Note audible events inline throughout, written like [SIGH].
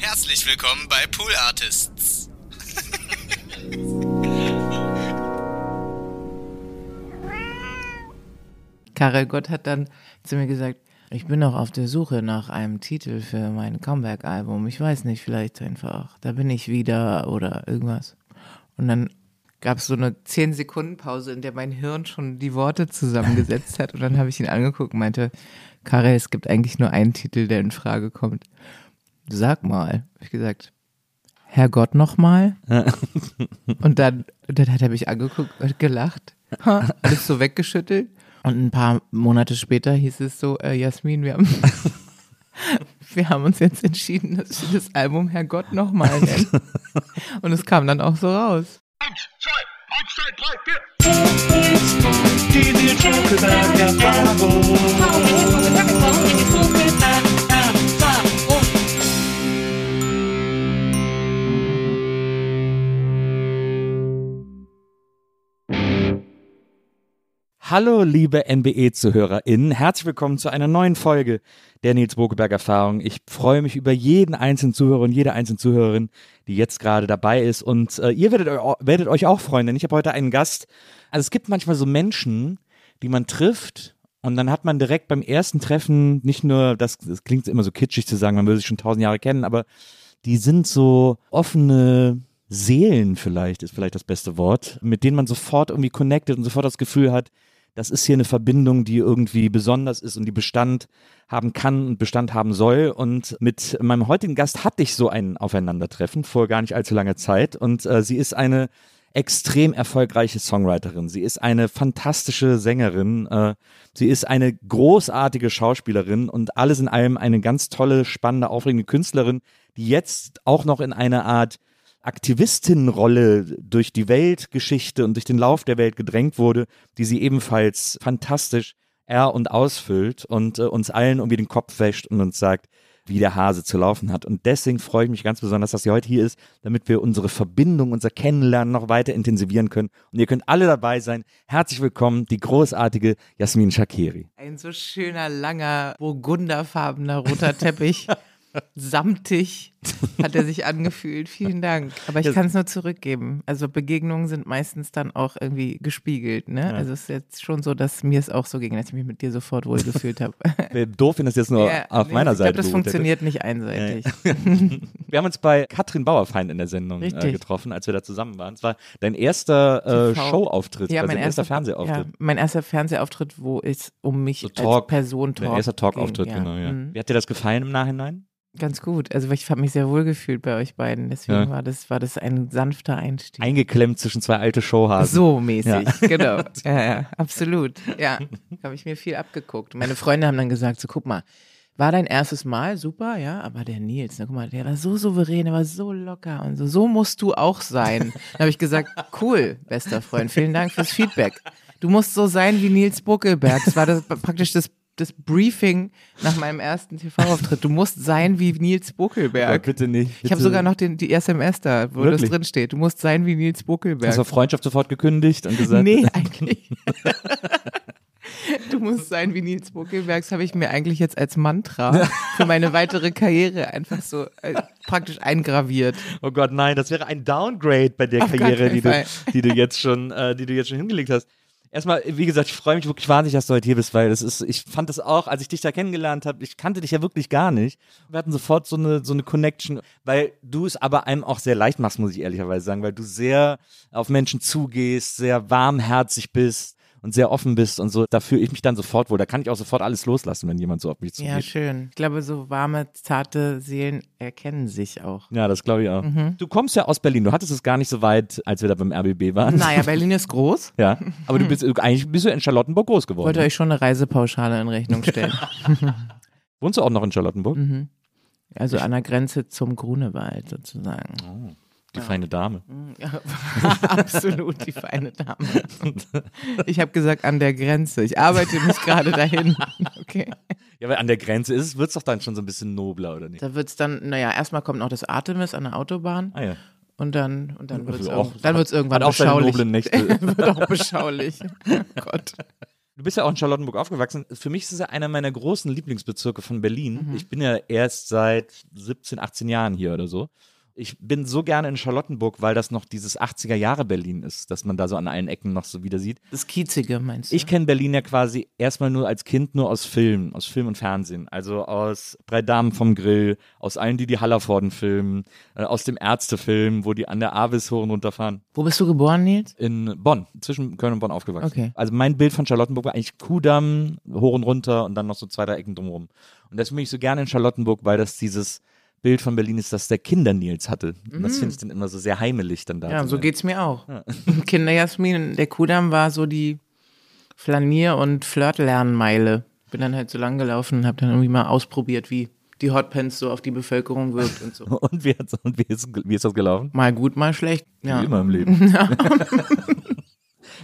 Herzlich willkommen bei Pool Artists. Karel Gott hat dann zu mir gesagt, ich bin noch auf der Suche nach einem Titel für mein Comeback-Album. Ich weiß nicht, vielleicht einfach, da bin ich wieder oder irgendwas. Und dann gab es so eine 10 Sekunden Pause, in der mein Hirn schon die Worte zusammengesetzt hat. Und dann habe ich ihn angeguckt und meinte, Karel, es gibt eigentlich nur einen Titel, der in Frage kommt. Sag mal, habe ich gesagt, Herrgott nochmal? und dann, dann hat er mich angeguckt und gelacht, ha, alles so weggeschüttelt. Und ein paar Monate später hieß es so, äh, Jasmin, wir haben, [LAUGHS] wir haben uns jetzt entschieden, dass wir das Album Herrgott nochmal nennen. Und es kam dann auch so raus. Eins, zwei, eins, zwei, drei, vier. Die Nils Buckelberg Erfahrung. Hallo, liebe NBE-ZuhörerInnen. Herzlich willkommen zu einer neuen Folge der Nils Bokeberg Erfahrung. Ich freue mich über jeden einzelnen Zuhörer und jede einzelne Zuhörerin, die jetzt gerade dabei ist. Und äh, ihr werdet, werdet euch auch freuen, denn ich habe heute einen Gast. Also es gibt manchmal so Menschen, die man trifft und dann hat man direkt beim ersten Treffen nicht nur, das, das klingt immer so kitschig zu sagen, man würde sich schon tausend Jahre kennen, aber die sind so offene Seelen vielleicht, ist vielleicht das beste Wort, mit denen man sofort irgendwie connected und sofort das Gefühl hat, das ist hier eine Verbindung, die irgendwie besonders ist und die Bestand haben kann und Bestand haben soll. Und mit meinem heutigen Gast hatte ich so ein Aufeinandertreffen vor gar nicht allzu langer Zeit. Und äh, sie ist eine extrem erfolgreiche Songwriterin. Sie ist eine fantastische Sängerin. Äh, sie ist eine großartige Schauspielerin und alles in allem eine ganz tolle, spannende, aufregende Künstlerin, die jetzt auch noch in eine Art Aktivistinnenrolle durch die Weltgeschichte und durch den Lauf der Welt gedrängt wurde, die sie ebenfalls fantastisch er und ausfüllt und äh, uns allen irgendwie den Kopf wäscht und uns sagt, wie der Hase zu laufen hat. Und deswegen freue ich mich ganz besonders, dass sie heute hier ist, damit wir unsere Verbindung, unser Kennenlernen noch weiter intensivieren können. Und ihr könnt alle dabei sein. Herzlich willkommen, die großartige Jasmin Shakiri. Ein so schöner, langer, burgunderfarbener roter Teppich. [LAUGHS] Samtig hat er sich angefühlt. Vielen Dank. Aber ich Ja. kann es nur zurückgeben. Also Begegnungen sind meistens dann auch irgendwie gespiegelt. Ne? Also es ist jetzt schon so, dass mir es auch so ging, dass ich mich mit dir sofort wohl gefühlt habe. [LAUGHS] Doof, wenn das jetzt nur Ja, auf nee, meiner ich Seite glaube, das hätte. funktioniert nicht einseitig. [LAUGHS] Wir haben uns bei Katrin Bauerfeind in der Sendung äh, getroffen, als wir da zusammen waren. Es war dein erster äh. Showauftritt, Ja, also mein erster erster Fernsehauftritt. Ja, mein erster Fernsehauftritt, wo es um mich So als Talk, Person Dein Talk erster Talkauftritt, ja. genau, ja. Mhm. Wie hat dir das gefallen im Nachhinein? Ganz gut. Also ich habe mich sehr wohl gefühlt bei euch beiden. Deswegen Ja. war das war das ein sanfter Einstieg. Eingeklemmt zwischen zwei alte Showhasen. So mäßig, Ja. [LAUGHS] genau. [LAUGHS] Ja, ja, absolut. Ja, habe ich mir viel abgeguckt. Meine Freunde haben dann gesagt, so guck mal, war dein erstes Mal, super, ja, aber der Nils, ne, guck mal, der war so souverän, der war so locker und so, so musst du auch sein. Dann habe ich gesagt, cool, bester Freund, vielen Dank fürs Feedback. Du musst so sein wie Nils Buckelberg. Das war das, praktisch das, das Briefing nach meinem ersten TV-Auftritt. Du musst sein wie Nils Buckelberg. bitte nicht. Ich habe bitte. sogar noch den, die SMS da, wo Wirklich? das drin steht. Du musst sein wie Nils Buckelberg. Hast du Freundschaft sofort gekündigt und gesagt, Nee, [LAUGHS] eigentlich. Du musst sein wie Nils Buckelberg. Das habe ich mir eigentlich jetzt als Mantra für meine weitere Karriere einfach so äh, praktisch eingraviert. oh Gott, nein, das wäre ein Downgrade bei der Auf Karriere, die du, die du jetzt schon, äh, die du jetzt schon hingelegt hast. Erstmal, wie gesagt, ich freue mich wirklich wahnsinnig, dass du heute hier bist, weil das ist, ich fand das auch, als ich dich da kennengelernt habe, ich kannte dich ja wirklich gar nicht. Wir hatten sofort so eine, so eine Connection, weil du es aber einem auch sehr leicht machst, muss ich ehrlicherweise sagen, weil du sehr auf Menschen zugehst, sehr warmherzig bist und sehr offen bist und so. Da fühle ich mich dann sofort wohl. Da kann ich auch sofort alles loslassen, wenn jemand so auf mich zugeht. Ja, schön. Ich glaube, so warme, zarte Seelen erkennen sich auch. Ja, das glaube ich auch. Mhm. Du kommst ja aus Berlin. Du hattest es gar nicht so weit, als wir da beim RBB waren. Naja, Berlin ist groß. [LAUGHS] Ja, aber du [LAUGHS] bist eigentlich bist du in Charlottenburg groß geworden. Wollte euch schon eine Reisepauschale in Rechnung stellen. [LAUGHS] Wohnst du auch noch in Charlottenburg? Mhm. Also an der Grenze zum Grunewald sozusagen. Oh, die feine Dame. Ja, [LAUGHS] absolut die feine Dame. Ich habe gesagt an der Grenze. Ich arbeite mich gerade dahin. [LAUGHS] Okay. Ja, weil an der Grenze ist, wird es doch dann schon so ein bisschen nobler, oder nicht? Da wird's dann, naja, erstmal kommt noch das Artemis an der Autobahn Ah ja. und dann und dann wird's auch, auch- dann wird's irgendwann Hat auch beschaulich. noblen Nächte. [LAUGHS] wird auch beschaulich. Oh Gott. Du bist ja auch in Charlottenburg aufgewachsen. Für mich ist es ja einer meiner großen Lieblingsbezirke von Berlin. Mhm. Ich bin ja erst seit 17, 18 Jahren hier oder so. Ich bin so gerne in Charlottenburg, weil das noch dieses 80er Jahre Berlin ist, dass man da so an allen Ecken noch so wieder sieht. Das Kiezige meinst du? Ich kenne Berlin ja quasi erstmal nur als Kind nur aus Film, aus Film und Fernsehen. Also aus Drei Damen vom Grill, aus allen, die die Hallervorden filmen, äh, aus dem Ärztefilm, wo die an der Avis hoch und runter fahren. Wo bist du geboren, Nils? In Bonn, zwischen Köln und Bonn aufgewachsen. Okay. Also mein Bild von Charlottenburg war eigentlich Kudamm, hoch und runter und dann noch so zwei, drei Ecken drumherum. Und deswegen bin ich so gerne in Charlottenburg, weil das dieses Bild von Berlin ist, das der Kinder-Nils hatte. Und das finde ich dann immer so sehr heimelig dann da. Mhm. Ja, so sein. geht's mir auch. [LAUGHS] Kinderjasmin, der Kudamm war so die Flanier- und Flirtlernmeile. Bin dann halt so lang gelaufen und habe dann irgendwie mal ausprobiert, wie die Hotpants so auf die Bevölkerung wirkt und so. [LAUGHS] Und wie, hat's, und wie, ist, wie ist das gelaufen? Mal gut, mal schlecht. Ja, Wie immer im Leben. [LAUGHS]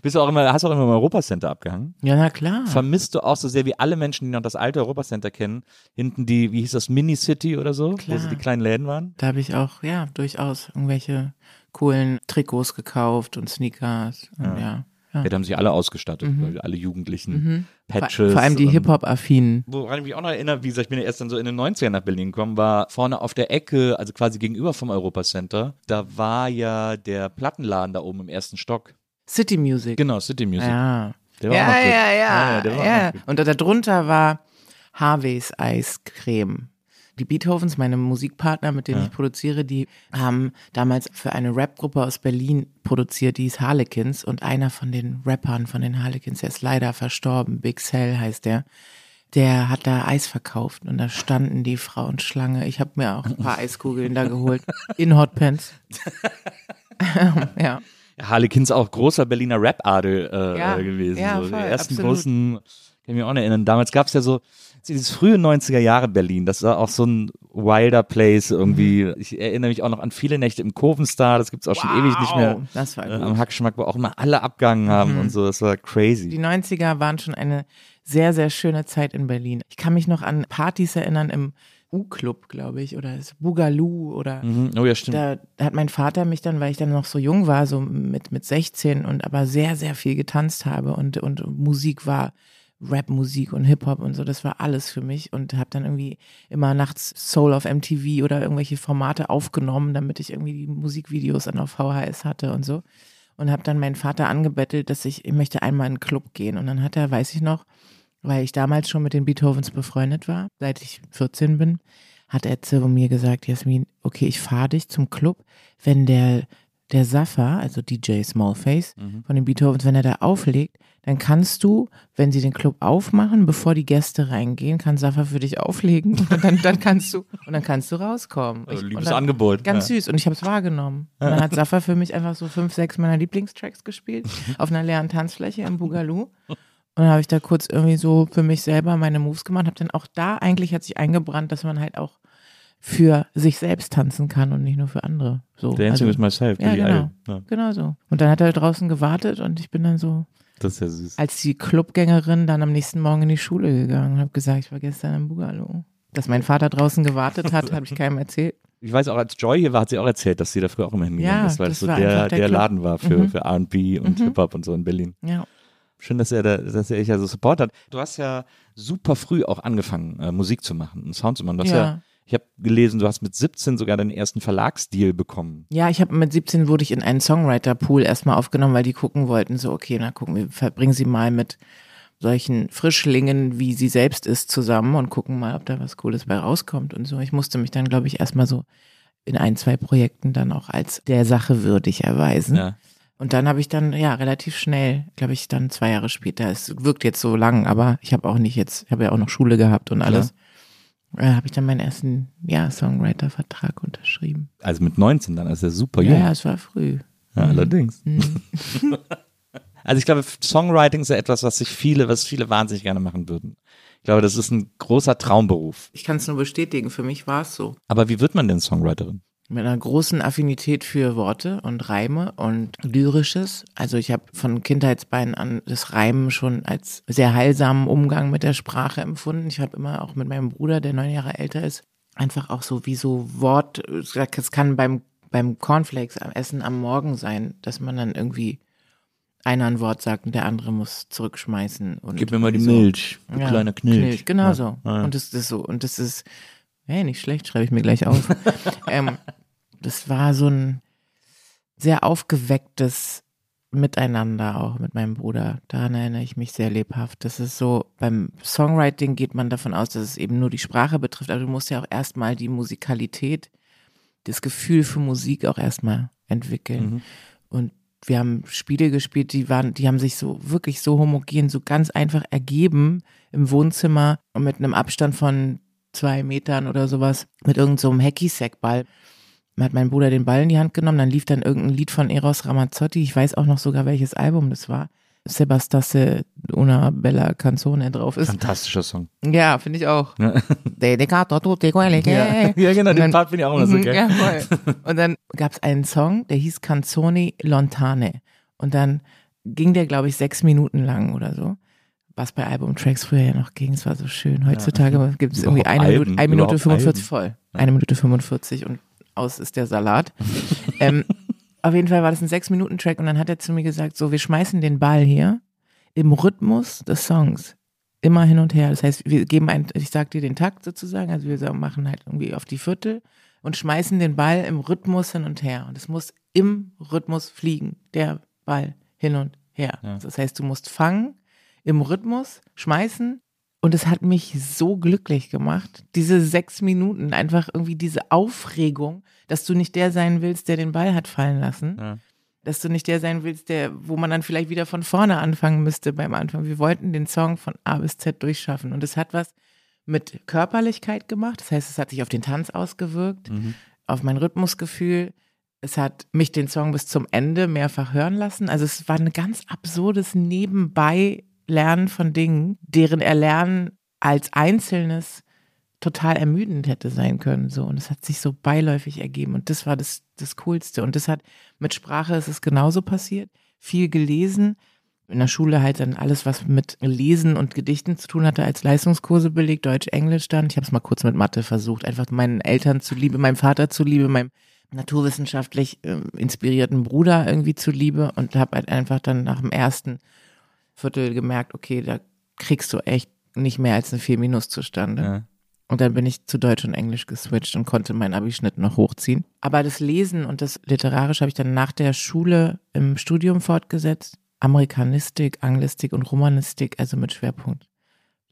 Bist du auch immer, hast du auch immer im Europacenter abgehangen? ja na klar. Vermisst du auch so sehr wie alle Menschen, die noch das alte Europacenter kennen, hinten die, wie hieß das, Mini-City oder so, wo Klar. so die kleinen Läden waren? Da habe ich auch, ja, durchaus irgendwelche coolen Trikots gekauft und Sneakers. Und ja. ja. Ja, da haben sich alle ausgestattet, weil alle Jugendlichen, Mhm. Vor, Patches. vor allem die Hip-Hop-Affinen. Woran ich mich auch noch erinnere, wie gesagt, ich bin ja erst dann so in den 90ern nach Berlin gekommen, war vorne auf der Ecke, also quasi gegenüber vom Europacenter, da war ja der Plattenladen da oben im ersten Stock. City Music. Genau, City Music. Ja. Der war auch ja, noch gut. ja, ja, ja, der war auch ja. noch. Und da drunter war Harveys Eiscreme. Die Beethovens, meine Musikpartner, mit denen Ja. ich produziere, die haben damals für eine Rapgruppe aus Berlin produziert, die ist Harlequins. Und einer von den Rappern von den Harlequins, der ist leider verstorben, Big Cell heißt der, der hat da Eis verkauft. Und da standen die Frauenschlange. Ich habe mir auch ein paar Eiskugeln da geholt. [LAUGHS] In Hotpants. [LAUGHS] [LAUGHS] ja. Harlequins auch großer Berliner Rap-Adel äh, Ja, äh, gewesen. ja, so. Die voll, ersten absolut. großen, kann ich mich auch erinnern. Damals gab es ja so dieses frühe 90er Jahre Berlin, das war auch so ein wilder Place irgendwie. Mhm. Ich erinnere mich auch noch an viele Nächte im Kurvenstar, das gibt es auch schon ewig nicht mehr. Wow, Das war Äh, gut. am Hackschmack, wo auch immer alle abgegangen haben und so, das war crazy. Die 90er waren schon eine sehr, sehr schöne Zeit in Berlin. Ich kann mich noch an Partys erinnern im U-Club, glaube ich, oder das Boogaloo oder Mhm. Oh ja, stimmt. da hat mein Vater mich dann, weil ich dann noch so jung war, so mit, mit 16 und aber sehr, sehr viel getanzt habe und, und Musik war Rap-Musik und Hip-Hop und so, das war alles für mich und habe dann irgendwie immer nachts Soul auf MTV oder irgendwelche Formate aufgenommen, damit ich irgendwie die Musikvideos dann auf VHS hatte und so und habe dann meinen Vater angebettelt, dass ich, ich möchte einmal in einen Club gehen und dann hat er, weiß ich noch, weil ich damals schon mit den Beethovens befreundet war, seit ich 14 bin, hat zu mir gesagt, Jasmin, okay, ich fahre dich zum Club, wenn der, der Safa, also DJ Smallface von den Beethovens, wenn er da auflegt, dann kannst du, wenn sie den Club aufmachen, bevor die Gäste reingehen, kann Safa für dich auflegen [LAUGHS] und dann, dann kannst du und dann kannst du rauskommen. Also, Ich- liebes und dann- Angebot. Ganz ja. süß und ich habe es wahrgenommen. Und dann hat Safa für mich einfach so fünf, sechs meiner Lieblingstracks gespielt [LAUGHS] auf einer leeren Tanzfläche im Boogaloo. Und dann habe ich da kurz irgendwie so für mich selber meine Moves gemacht, habe dann auch da eigentlich hat sich eingebrannt, dass man halt auch für sich selbst tanzen kann und nicht nur für andere. So, Dancing also, with myself, ja, genau. Ja, genau so. Und dann hat er draußen gewartet und ich bin dann so das ist ja süß. als die Clubgängerin dann am nächsten Morgen in die Schule gegangen und habe gesagt, ich war gestern im Boogaloo. Dass mein Vater draußen gewartet hat, [LAUGHS] habe ich keinem erzählt. Ich weiß auch, als Joy hier war, hat sie auch erzählt, dass sie da früher auch immer hingegangen Ja, ist, weil das es so der, der der. Laden war für, Mhm. für R&B und Mhm. Hip-Hop und so in Berlin. Ja. Schön, dass er, da, dass er dich ja so Support hat. Du hast ja super früh auch angefangen, äh, Musik zu machen und Sound zu machen. Du hast ja. Ja. ich habe gelesen, du hast mit 17 sogar deinen ersten Verlagsdeal bekommen. Ja, ich habe mit 17 wurde ich in einen Songwriter-Pool erstmal aufgenommen, weil die gucken wollten, so, okay, na gucken wir, verbringen sie mal mit solchen Frischlingen, wie sie selbst ist, zusammen und gucken mal, ob da was Cooles bei rauskommt und so. Ich musste mich dann, glaube ich, erstmal so in ein, zwei Projekten dann auch als der Sache würdig erweisen. Ja. Und dann habe ich dann, ja, relativ schnell, glaube ich, dann zwei Jahre später, es wirkt jetzt so lang, aber ich habe auch nicht jetzt, ich habe ja auch noch Schule gehabt und alles, äh, habe ich dann meinen ersten, ja, Songwriter-Vertrag unterschrieben. Also mit 19 dann, also super Ja, jung. ja, es war früh. Ja, allerdings. Mhm. [LAUGHS] Also ich glaube, Songwriting ist ja etwas, was sich viele, was viele wahnsinnig gerne machen würden. Ich glaube, das ist ein großer Traumberuf. Ich kann es nur bestätigen, für mich war es so. Aber wie wird man denn Songwriterin? Mit einer großen Affinität für Worte und Reime und Lyrisches. Also ich habe von Kindheitsbeinen an das Reimen schon als sehr heilsamen Umgang mit der Sprache empfunden. Ich habe immer auch mit meinem Bruder, der neun Jahre älter ist, einfach auch so wie so Wort, es kann beim, beim Cornflakes am Essen am Morgen sein, dass man dann irgendwie einer ein Wort sagt und der andere muss zurückschmeißen. Und Gib mir mal die so. Milch, du Ja, kleiner Knilch. Genau Ja. so. Ja. Und das ist so. Und das ist, hey, nicht schlecht, schreibe ich mir gleich auf. [LAUGHS] ähm, das war so ein sehr aufgewecktes Miteinander auch mit meinem Bruder. Daran erinnere ich mich sehr lebhaft. Das ist so, beim Songwriting geht man davon aus, dass es eben nur die Sprache betrifft, aber du musst ja auch erstmal die Musikalität, das Gefühl für Musik auch erstmal entwickeln. Mhm. Und wir haben Spiele gespielt, die waren, die haben sich so wirklich so homogen, so ganz einfach ergeben im Wohnzimmer und mit einem Abstand von zwei Metern oder sowas mit irgendeinem so einem Hacky-Sack-Ball. Hat mein Bruder den Ball in die Hand genommen, dann lief dann irgendein Lied von Eros Ramazzotti. Ich weiß auch noch sogar, welches Album das war. Sebastasse una bella canzone drauf ist. Fantastischer Song. Ja, finde ich auch. Ja. Dedicato a tutti quelli che- [LAUGHS] ja, genau, den dann- Part finde ich auch immer so Mhm, geil. Ja, voll. [LAUGHS] Und dann gab es einen Song, der hieß Canzoni Lontane. Und dann ging der, glaube ich, sechs Minuten lang oder so. Was bei Albumtracks früher ja noch ging, es war so schön. Heutzutage gibt es irgendwie eine Alben, Minute, eine Minute überhaupt 45 voll. Eine Minute 45 und aus ist der Salat. ähm, auf jeden Fall war das ein Sechs-Minuten-Track und dann hat er zu mir gesagt, so, wir schmeißen den Ball hier im Rhythmus des Songs immer hin und her. Das heißt, wir geben ein, ich sag dir den Takt sozusagen, also wir machen halt irgendwie auf die Viertel und schmeißen den Ball im Rhythmus hin und her. Und es muss im Rhythmus fliegen, der Ball hin und her. Ja. Das heißt, du musst fangen, im Rhythmus schmeißen. Und es hat mich so glücklich gemacht, diese sechs Minuten, einfach irgendwie diese Aufregung, dass du nicht der sein willst, der den Ball hat fallen lassen, Ja. dass du nicht der sein willst, der, wo man dann vielleicht wieder von vorne anfangen müsste beim Anfang. Wir wollten den Song von A bis Z durchschaffen. Und es hat was mit Körperlichkeit gemacht. Das heißt, es hat sich auf den Tanz ausgewirkt, Mhm. auf mein Rhythmusgefühl. Es hat mich den Song bis zum Ende mehrfach hören lassen. Also es war ein ganz absurdes Nebenbei-Lernen von Dingen, deren Erlernen als Einzelnes total ermüdend hätte sein können. So. Und es hat sich so beiläufig ergeben. Und das war das, das Coolste. Und das hat mit Sprache ist es genauso passiert. Viel gelesen. In der Schule halt dann alles, was mit Lesen und Gedichten zu tun hatte, als Leistungskurse belegt, Deutsch, Englisch dann. Ich habe es mal kurz mit Mathe versucht, einfach meinen Eltern zuliebe, meinem Vater zuliebe, meinem naturwissenschaftlich äh, inspirierten Bruder irgendwie zuliebe und habe halt einfach dann nach dem ersten Viertel gemerkt, okay, da kriegst du echt nicht mehr als eine 4 Minus zustande. Ja. Und dann bin ich zu Deutsch und Englisch geswitcht und konnte meinen Abischnitt noch hochziehen. Aber das Lesen und das Literarische habe ich dann nach der Schule im Studium fortgesetzt. Amerikanistik, Anglistik und Romanistik, also mit Schwerpunkt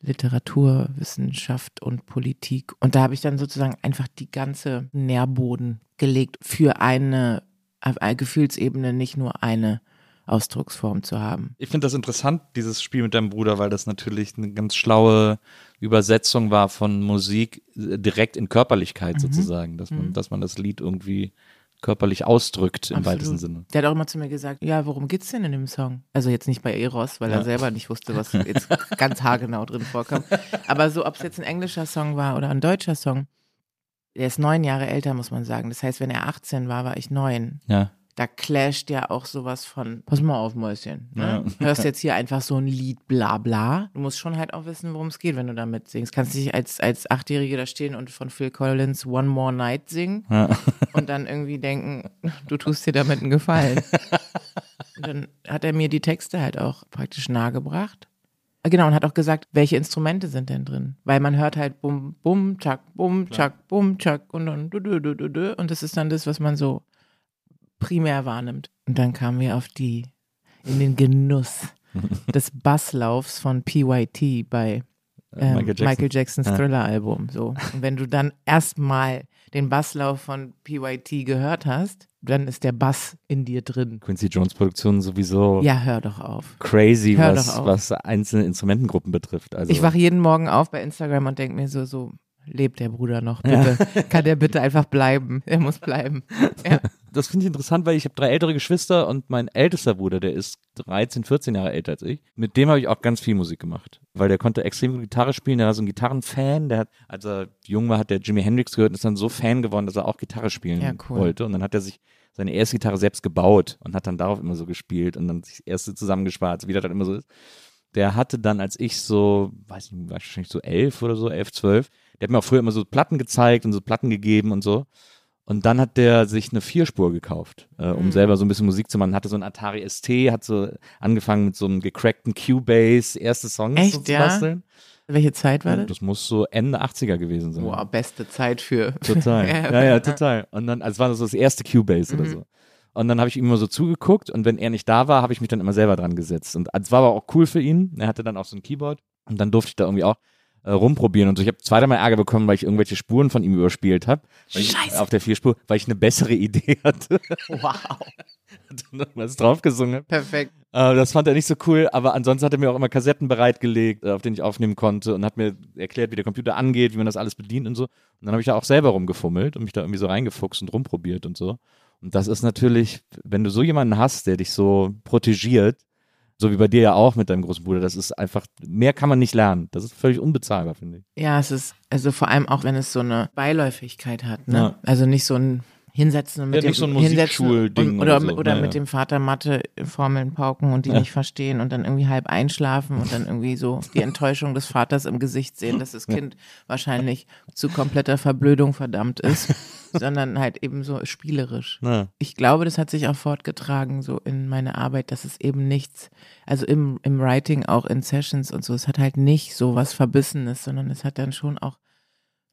Literatur, Wissenschaft und Politik. Und da habe ich dann sozusagen einfach die ganze Nährboden gelegt für eine, auf eine Gefühlsebene, nicht nur eine Ausdrucksform zu haben. Ich finde das interessant, dieses Spiel mit deinem Bruder, weil das natürlich eine ganz schlaue Übersetzung war von Musik äh, direkt in Körperlichkeit sozusagen, dass man, dass man das Lied irgendwie körperlich ausdrückt im Absolut. weitesten Sinne. Der hat auch immer zu mir gesagt, ja, worum geht's denn in dem Song? Also jetzt nicht bei Eros, weil Ja. er selber nicht wusste, was [LAUGHS] jetzt ganz haargenau drin vorkam. Aber so, ob es jetzt ein englischer Song war oder ein deutscher Song. Der ist neun Jahre älter, muss man sagen. Das heißt, wenn er 18 war, war ich neun. Ja. Da clasht ja auch sowas von, pass mal auf, Mäuschen. Ne? Hörst jetzt hier einfach so ein Lied, bla bla. Du musst schon halt auch wissen, worum es geht, wenn du damit singst. Kannst nicht als, als Achtjährige da stehen und von Phil Collins One More Night singen Ja. und dann irgendwie denken, du tust dir damit einen Gefallen. Und dann hat er mir die Texte halt auch praktisch nahegebracht. Ah, Genau, und hat auch gesagt, welche Instrumente sind denn drin? Weil man hört halt bum, bum, tschak, bum, tschak, bum, tschak und dann du, du, du, du, du. Und das ist dann das, was man so primär wahrnimmt. Und dann kamen wir auf die, in den Genuss [LAUGHS] des Basslaufs von PYT bei ähm, Michael Jackson. Michael Jacksons Ja. Thriller-Album. So. Und wenn du dann erstmal den Basslauf von PYT gehört hast, dann ist der Bass in dir drin. Quincy Jones Produktionen sowieso Ja, hör doch auf. crazy, Hör was, auf. was einzelne Instrumentengruppen betrifft. Also, Ich wache jeden Morgen auf bei Instagram und denke mir so, so, lebt der Bruder noch, bitte. Kann der bitte einfach bleiben? Er muss bleiben. [LAUGHS] Ja. Das finde ich interessant, weil ich habe drei ältere Geschwister und mein ältester Bruder, der ist 13, 14 Jahre älter als ich. Mit dem habe ich auch ganz viel Musik gemacht, weil der konnte extrem gut Gitarre spielen. Der war so ein Gitarrenfan. Der hat, als er jung war, hat der Jimi Hendrix gehört und ist dann so Fan geworden, dass er auch Gitarre spielen Ja, cool. wollte. Und dann hat er sich seine erste Gitarre selbst gebaut und hat dann darauf immer so gespielt und dann sich das erste zusammengespart, wie das dann immer so ist. Der hatte dann, als ich so, weiß nicht, wahrscheinlich so elf oder so, elf, zwölf, der hat mir auch früher immer so Platten gezeigt und so Platten gegeben und so. Und dann hat der sich eine Vierspur gekauft, äh, um Mhm. selber so ein bisschen Musik zu machen. Hatte so ein Atari ST, hat so angefangen mit so einem gecrackten Cubase, erste Songs Echt, so zu ja? basteln. Welche Zeit war das? Das muss so Ende 80er gewesen sein. Boah, beste Zeit für. [LAUGHS] Total. [LAUGHS] Ja, ja, ja, total. Und dann, also es war so das erste Cubase oder Mhm. so. Und dann habe ich ihm immer so zugeguckt und wenn er nicht da war, habe ich mich dann immer selber dran gesetzt. Und es war aber auch cool für ihn. Er hatte dann auch so ein Keyboard und dann durfte ich da irgendwie auch äh, rumprobieren und so. Ich habe zweimal Ärger bekommen, weil ich irgendwelche Spuren von ihm überspielt habe. Scheiße. Auf der Vierspur, weil ich eine bessere Idee hatte. Wow. [LAUGHS] und dann was draufgesungen. Perfekt. Äh, das fand er nicht so cool, aber ansonsten hat er mir auch immer Kassetten bereitgelegt, äh, auf denen ich aufnehmen konnte und hat mir erklärt, wie der Computer angeht, wie man das alles bedient und so. Und dann habe ich da auch selber rumgefummelt und mich da irgendwie so reingefuchst und rumprobiert und so. Und das ist natürlich, wenn du so jemanden hast, der dich so protegiert, so wie bei dir ja auch mit deinem großen Bruder, das ist einfach, mehr kann man nicht lernen. Das ist völlig unbezahlbar, finde ich. Ja, es ist, also vor allem auch, wenn es so eine Beiläufigkeit hat, ne? Ja. Also nicht so ein Hinsetzen und mit Ja, dem so Hinsetzen und, oder, oder so. oder Ja, mit ja. dem Vater Mathe Formeln pauken und die Ja. nicht verstehen und dann irgendwie halb einschlafen und dann irgendwie so die [LAUGHS] Enttäuschung des Vaters im Gesicht sehen, dass das Kind wahrscheinlich zu kompletter Verblödung verdammt ist, [LAUGHS] sondern halt eben so spielerisch. Na, ich glaube, das hat sich auch fortgetragen, so in meine Arbeit, dass es eben nichts, also im, im Writing, auch in Sessions und so, es hat halt nicht so was Verbissenes, sondern es hat dann schon auch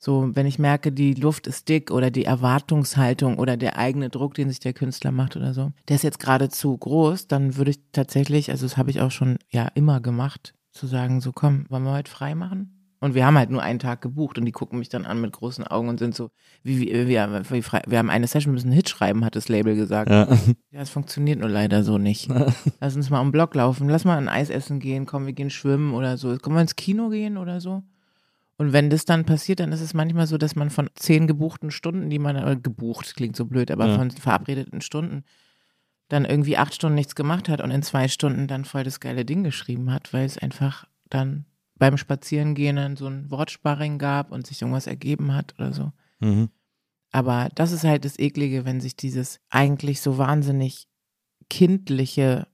so, wenn ich merke, die Luft ist dick oder die Erwartungshaltung oder der eigene Druck, den sich der Künstler macht oder so, der ist jetzt gerade zu groß, dann würde ich tatsächlich, also das habe ich auch schon ja immer gemacht, zu sagen, so komm, wollen wir heute frei machen? Und wir haben halt nur einen Tag gebucht und die gucken mich dann an mit großen Augen und sind so, wie, wie, wir, wie frei, wir haben eine Session, wir müssen einen Hit schreiben, hat das Label gesagt. ja. [LAUGHS] Ja, es funktioniert nur leider so nicht. Lass uns mal den Block laufen, lass mal ein Eis essen gehen, komm, wir gehen schwimmen oder so. Können wir ins Kino gehen oder so? Und wenn das dann passiert, dann ist es manchmal so, dass man von zehn gebuchten Stunden, die man, oder gebucht, klingt so blöd, aber Ja. von verabredeten Stunden, dann irgendwie acht Stunden nichts gemacht hat und in zwei Stunden dann voll das geile Ding geschrieben hat, weil es einfach dann beim Spazierengehen dann so ein Wortsparring gab und sich irgendwas ergeben hat oder so. Mhm. Aber das ist halt das Eklige, wenn sich dieses eigentlich so wahnsinnig kindliche,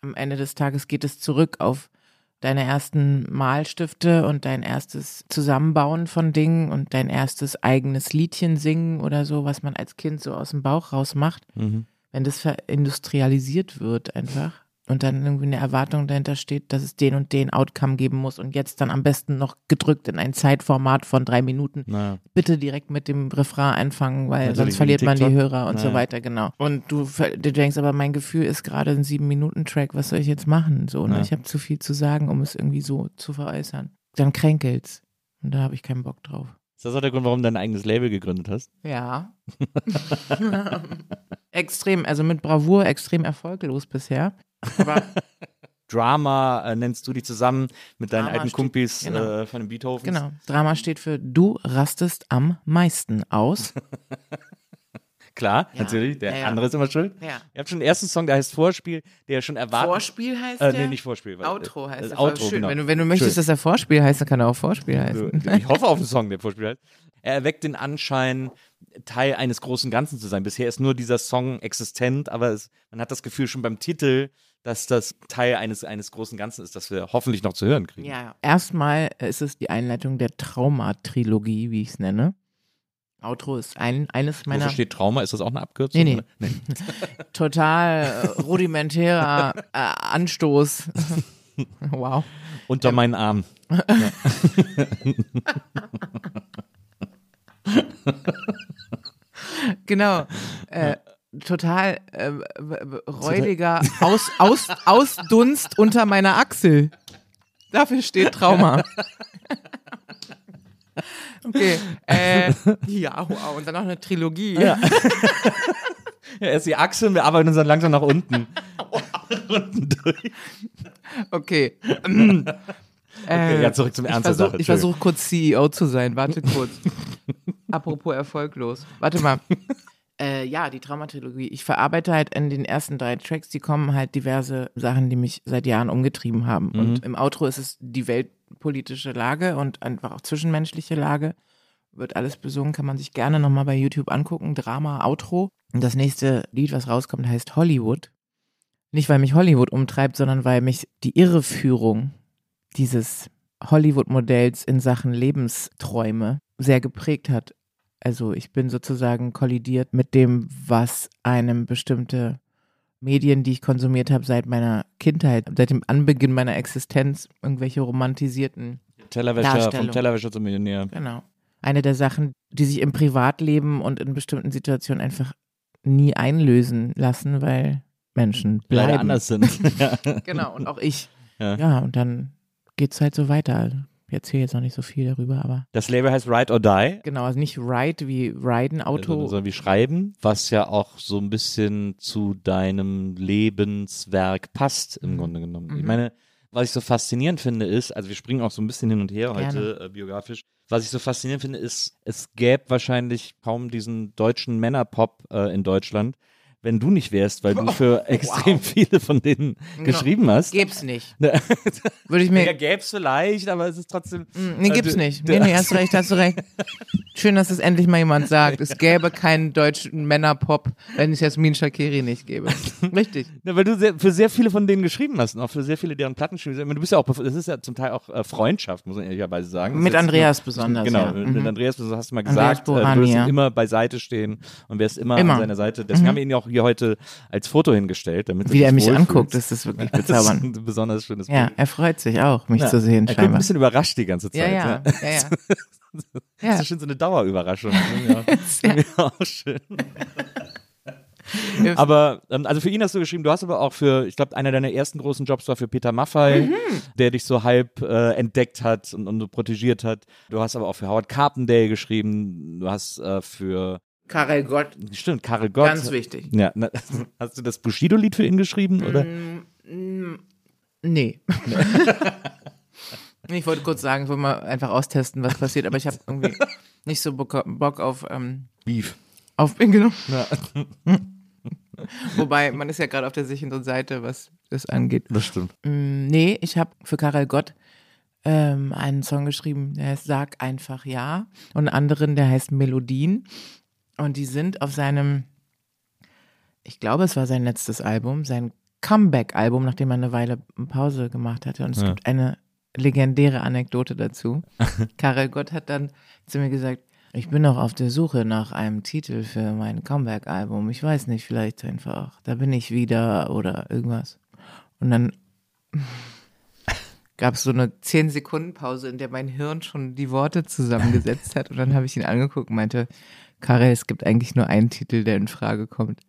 am Ende des Tages geht es zurück auf deine ersten Malstifte und dein erstes Zusammenbauen von Dingen und dein erstes eigenes Liedchen singen oder so, was man als Kind so aus dem Bauch raus macht. Mhm. Wenn das verindustrialisiert wird einfach und dann irgendwie eine Erwartung dahinter steht, dass es den und den Outcome geben muss und jetzt dann am besten noch gedrückt in ein Zeitformat von drei Minuten Na, bitte direkt mit dem Refrain anfangen, weil Natürlich sonst verliert man die. Hörer und so Naja. weiter, genau. Und du, du denkst, aber mein Gefühl ist gerade ein Sieben-Minuten-Track, was soll ich jetzt machen? So, ne? Ich habe zu viel zu sagen, um es irgendwie so zu veräußern. Dann kränkelt's. Und da habe ich keinen Bock drauf. ist das auch der Grund, warum du dein eigenes Label gegründet hast? Ja. [LAUGHS] [LAUGHS] extrem, also mit Bravour extrem erfolglos bisher. Aber Drama äh, nennst du dich zusammen mit deinen Drama alten steht- Kumpis genau. äh, von den Beethovens. genau, Drama steht für Du rastest am meisten aus. [LAUGHS] Klar, Ja. natürlich. Der Ja, ja. andere ist immer schuld. Ja. Ihr habt schon den ersten Song, der heißt Vorspiel, der schon erwartet. Vorspiel heißt Äh, der? nee, nicht Vorspiel. weil- Outro heißt äh. Outro, Schön. genau. Wenn, du, wenn du möchtest, dass er Vorspiel heißt, dann kann er auch Vorspiel heißen. Ich [LAUGHS] hoffe auf einen Song, der Vorspiel heißt. Er erweckt den Anschein, Teil eines großen Ganzen zu sein. Bisher ist nur dieser Song existent, aber es, man hat das Gefühl schon beim Titel, dass das Teil eines, eines großen Ganzen ist, das wir hoffentlich noch zu hören kriegen. Ja, erstmal ist es die Einleitung der Trauma-Trilogie, wie ich es nenne. Outro ist ein, eines meiner Wofür steht Trauma? Ist das auch eine Abkürzung? Nee, nee. oder? [LAUGHS] total äh, rudimentärer äh, Anstoß. [LAUGHS] wow. Unter meinen Arm. [LAUGHS] Genau. Äh, total äh, räudiger [LAUGHS] Aus, Aus, Ausdunst unter meiner Achsel. Dafür steht Trauma. [LAUGHS] Okay. Äh, [LAUGHS] ja, wow. Und dann noch eine Trilogie. Ja. Ja, erst die Achse und wir arbeiten uns dann langsam nach unten. unten durch. Okay. Okay, ja, zurück zum Ich Ernst der versuche kurz CEO zu sein. Warte kurz. Apropos erfolglos. Warte mal. Äh, ja, die Traumatrilogie. Ich verarbeite halt in den ersten drei Tracks, die kommen halt diverse Sachen, die mich seit Jahren umgetrieben haben. Und im Outro ist es die weltpolitische Lage und einfach auch zwischenmenschliche Lage. Wird alles besungen, kann man sich gerne nochmal bei YouTube angucken. Drama, Outro. Und das nächste Lied, was rauskommt, heißt Hollywood. Nicht, weil mich Hollywood umtreibt, sondern weil mich die Irreführung dieses Hollywood-Modells in Sachen Lebensträume sehr geprägt hat. Also ich bin sozusagen kollidiert mit dem, was einem bestimmte Medien, die ich konsumiert habe seit meiner Kindheit, seit dem Anbeginn meiner Existenz, irgendwelche romantisierten, Tellerwäscher, vom. Tellerwäscher zum Millionär. genau. Eine der Sachen, die sich im Privatleben und in bestimmten Situationen einfach nie einlösen lassen, weil Menschen bleiben. Leider anders sind. [LAUGHS] Genau, und auch ich. Ja. Ja, und dann geht's halt so weiter. Ich erzähle jetzt noch nicht so viel darüber, aber Das Label heißt Ride or Die. genau, also nicht Ride wie Riden, Auto. Also, sondern wie Schreiben, was ja auch so ein bisschen zu deinem Lebenswerk passt, im Grunde genommen. Ich Mhm. meine, was ich so faszinierend finde, ist, also wir springen auch so ein bisschen hin und her heute äh, biografisch. Was ich so faszinierend finde, ist, es gäbe wahrscheinlich kaum diesen deutschen Männerpop äh, in Deutschland, wenn du nicht wärst, weil du für [LAUGHS] extrem viele von denen geschrieben hast. Gibt's nicht. [LAUGHS] Würde ich ja, mir. gäb's vielleicht, aber es ist trotzdem. Mm, Nee, gibt's Also, nicht. Nee, nee, hast recht, hast du recht. Schön, dass es endlich mal jemand sagt. Es gäbe keinen deutschen Männerpop, wenn es Jasmin Shakiri nicht gäbe. [LAUGHS] Richtig. Ja, weil du sehr, für sehr viele von denen geschrieben hast und auch für sehr viele deren Platten geschrieben hast. Du bist ja auch, das ist ja zum Teil auch äh, Freundschaft, muss man ehrlicherweise sagen. Das Mit jetzt Andreas nur- besonders, Genau, ja. mit Mhm. Andreas hast du mal Andreas gesagt, äh, du Burani, wirst ja. immer beiseite stehen und wärst immer, Immer. an seiner Seite. Deswegen haben wir ihn ja auch hier heute als Foto hingestellt, damit Wie er mich wohlfühlst. anguckt, das ist wirklich [LAUGHS] Das ist bezaubernd. ein besonders schönes Ja, Bild. er freut sich auch, mich zu sehen, er guckt ein scheinbar. bisschen überrascht die ganze Ja, Zeit. ja, ne? ja, ja. [LAUGHS] Das ja. ist schon so eine Dauerüberraschung. [LAUGHS] ja. ja. auch schön. Aber, ähm, also für ihn hast du geschrieben, du hast aber auch für, ich glaube, einer deiner ersten großen Jobs war für Peter Maffay, Mhm. der dich so halb äh, entdeckt hat und, und so protegiert hat. Du hast aber auch für Howard Carpendale geschrieben, du hast äh, für, Karel Gott, stimmt, Karel Gott. ganz wichtig. Ja, na, [LAUGHS] hast du das Bushido-Lied für ihn geschrieben, oder? Mm, Nee. [LAUGHS] ich wollte kurz sagen, ich wollte mal einfach austesten, was passiert, aber ich habe irgendwie nicht so Bock, Bock auf, ähm, Beef. auf genau. Ja, [LAUGHS] Wobei, man ist ja gerade auf der sicheren Seite, was das angeht. das stimmt. Mm, Nee, ich habe für Karel Gott ähm, einen Song geschrieben, der heißt Sag einfach ja und einen anderen, der heißt Melodien. Und die sind auf seinem, ich glaube, es war sein letztes Album, sein Comeback-Album, nachdem er eine Weile Pause gemacht hatte. Und es Ja. gibt eine legendäre Anekdote dazu. [LAUGHS] Karel Gott hat dann zu mir gesagt, ich bin noch auf der Suche nach einem Titel für mein Comeback-Album. Ich weiß nicht, vielleicht einfach, da bin ich wieder oder irgendwas. Und dann [LAUGHS] gab es so eine 10-Sekunden-Pause, in der mein Hirn schon die Worte zusammengesetzt hat. Und dann habe ich ihn angeguckt und meinte, Karel, es gibt eigentlich nur einen Titel, der in Frage kommt.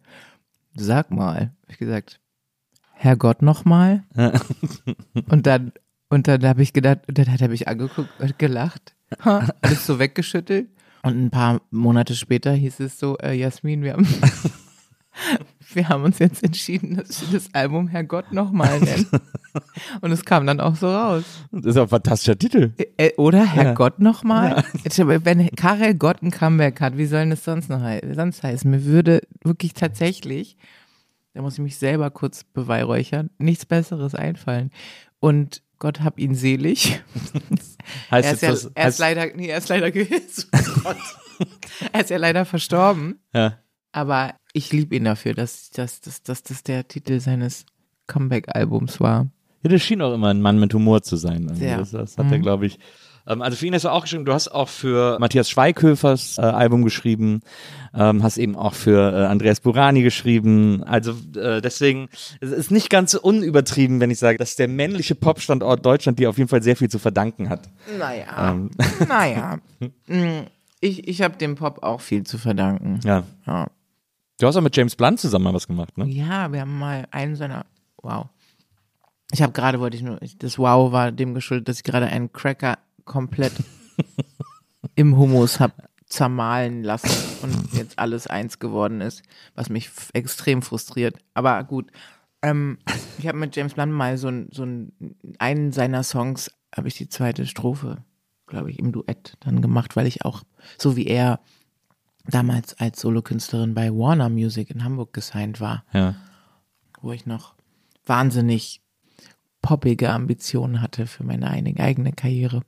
Sag mal. Hab ich gesagt, Herrgott nochmal? und dann, und dann habe ich gedacht, und dann hat er mich angeguckt und gelacht. Ha, alles so weggeschüttelt. Und ein paar Monate später hieß es so, äh, Jasmin, wir haben, [LAUGHS] wir haben uns jetzt entschieden, dass wir das Album Herrgott nochmal nennen. [LAUGHS] Und es kam dann auch so raus. Das ist auch ein fantastischer Titel. Äh, oder Herrgott nochmal? Wenn Karel Gott ein Comeback hat, wie soll denn das sonst noch sonst heißen? Mir würde wirklich tatsächlich, da muss ich mich selber kurz beweihräuchern, nichts Besseres einfallen. Und Gott hab ihn selig. [LAUGHS] Heißt Er ist, ja, er ist heißt, leider, nee, er ist leider gewesen. er ist ja leider verstorben. ja. Aber ich liebe ihn dafür, dass, dass, dass, dass das der Titel seines Comeback-Albums war. Ja, das schien auch immer ein Mann mit Humor zu sein. Also Sehr. Das, das hat er, glaube ich. Ähm, also für ihn hast du auch geschrieben, du hast auch für Matthias Schweighöfers äh, Album geschrieben, ähm, hast eben auch für äh, Andreas Burani geschrieben. Also äh, deswegen, es ist nicht ganz unübertrieben, wenn ich sage, dass der männliche Popstandort Deutschland dir auf jeden Fall sehr viel zu verdanken hat. Naja. Ähm, Naja. [LAUGHS] Mm, Ich, ich habe dem Pop auch viel zu verdanken. ja. Ja. Du hast auch mit James Blunt zusammen mal was gemacht, ne? Ja, wir haben mal einen seiner. Wow. Ich habe gerade, wollte ich nur. Das Wow war dem geschuldet, dass ich gerade einen Cracker komplett [LAUGHS] im Hummus habe zermahlen lassen und jetzt alles eins geworden ist, was mich extrem frustriert. Aber gut. Ähm, ich habe mit James Blunt mal so ein, so ein, einen seiner Songs, habe ich die zweite Strophe, glaube ich, im Duett dann gemacht, weil ich auch, so wie er, damals als Solokünstlerin bei Warner Music in Hamburg gesigned war, Ja. wo ich noch wahnsinnig poppige Ambitionen hatte für meine eine- eigene Karriere.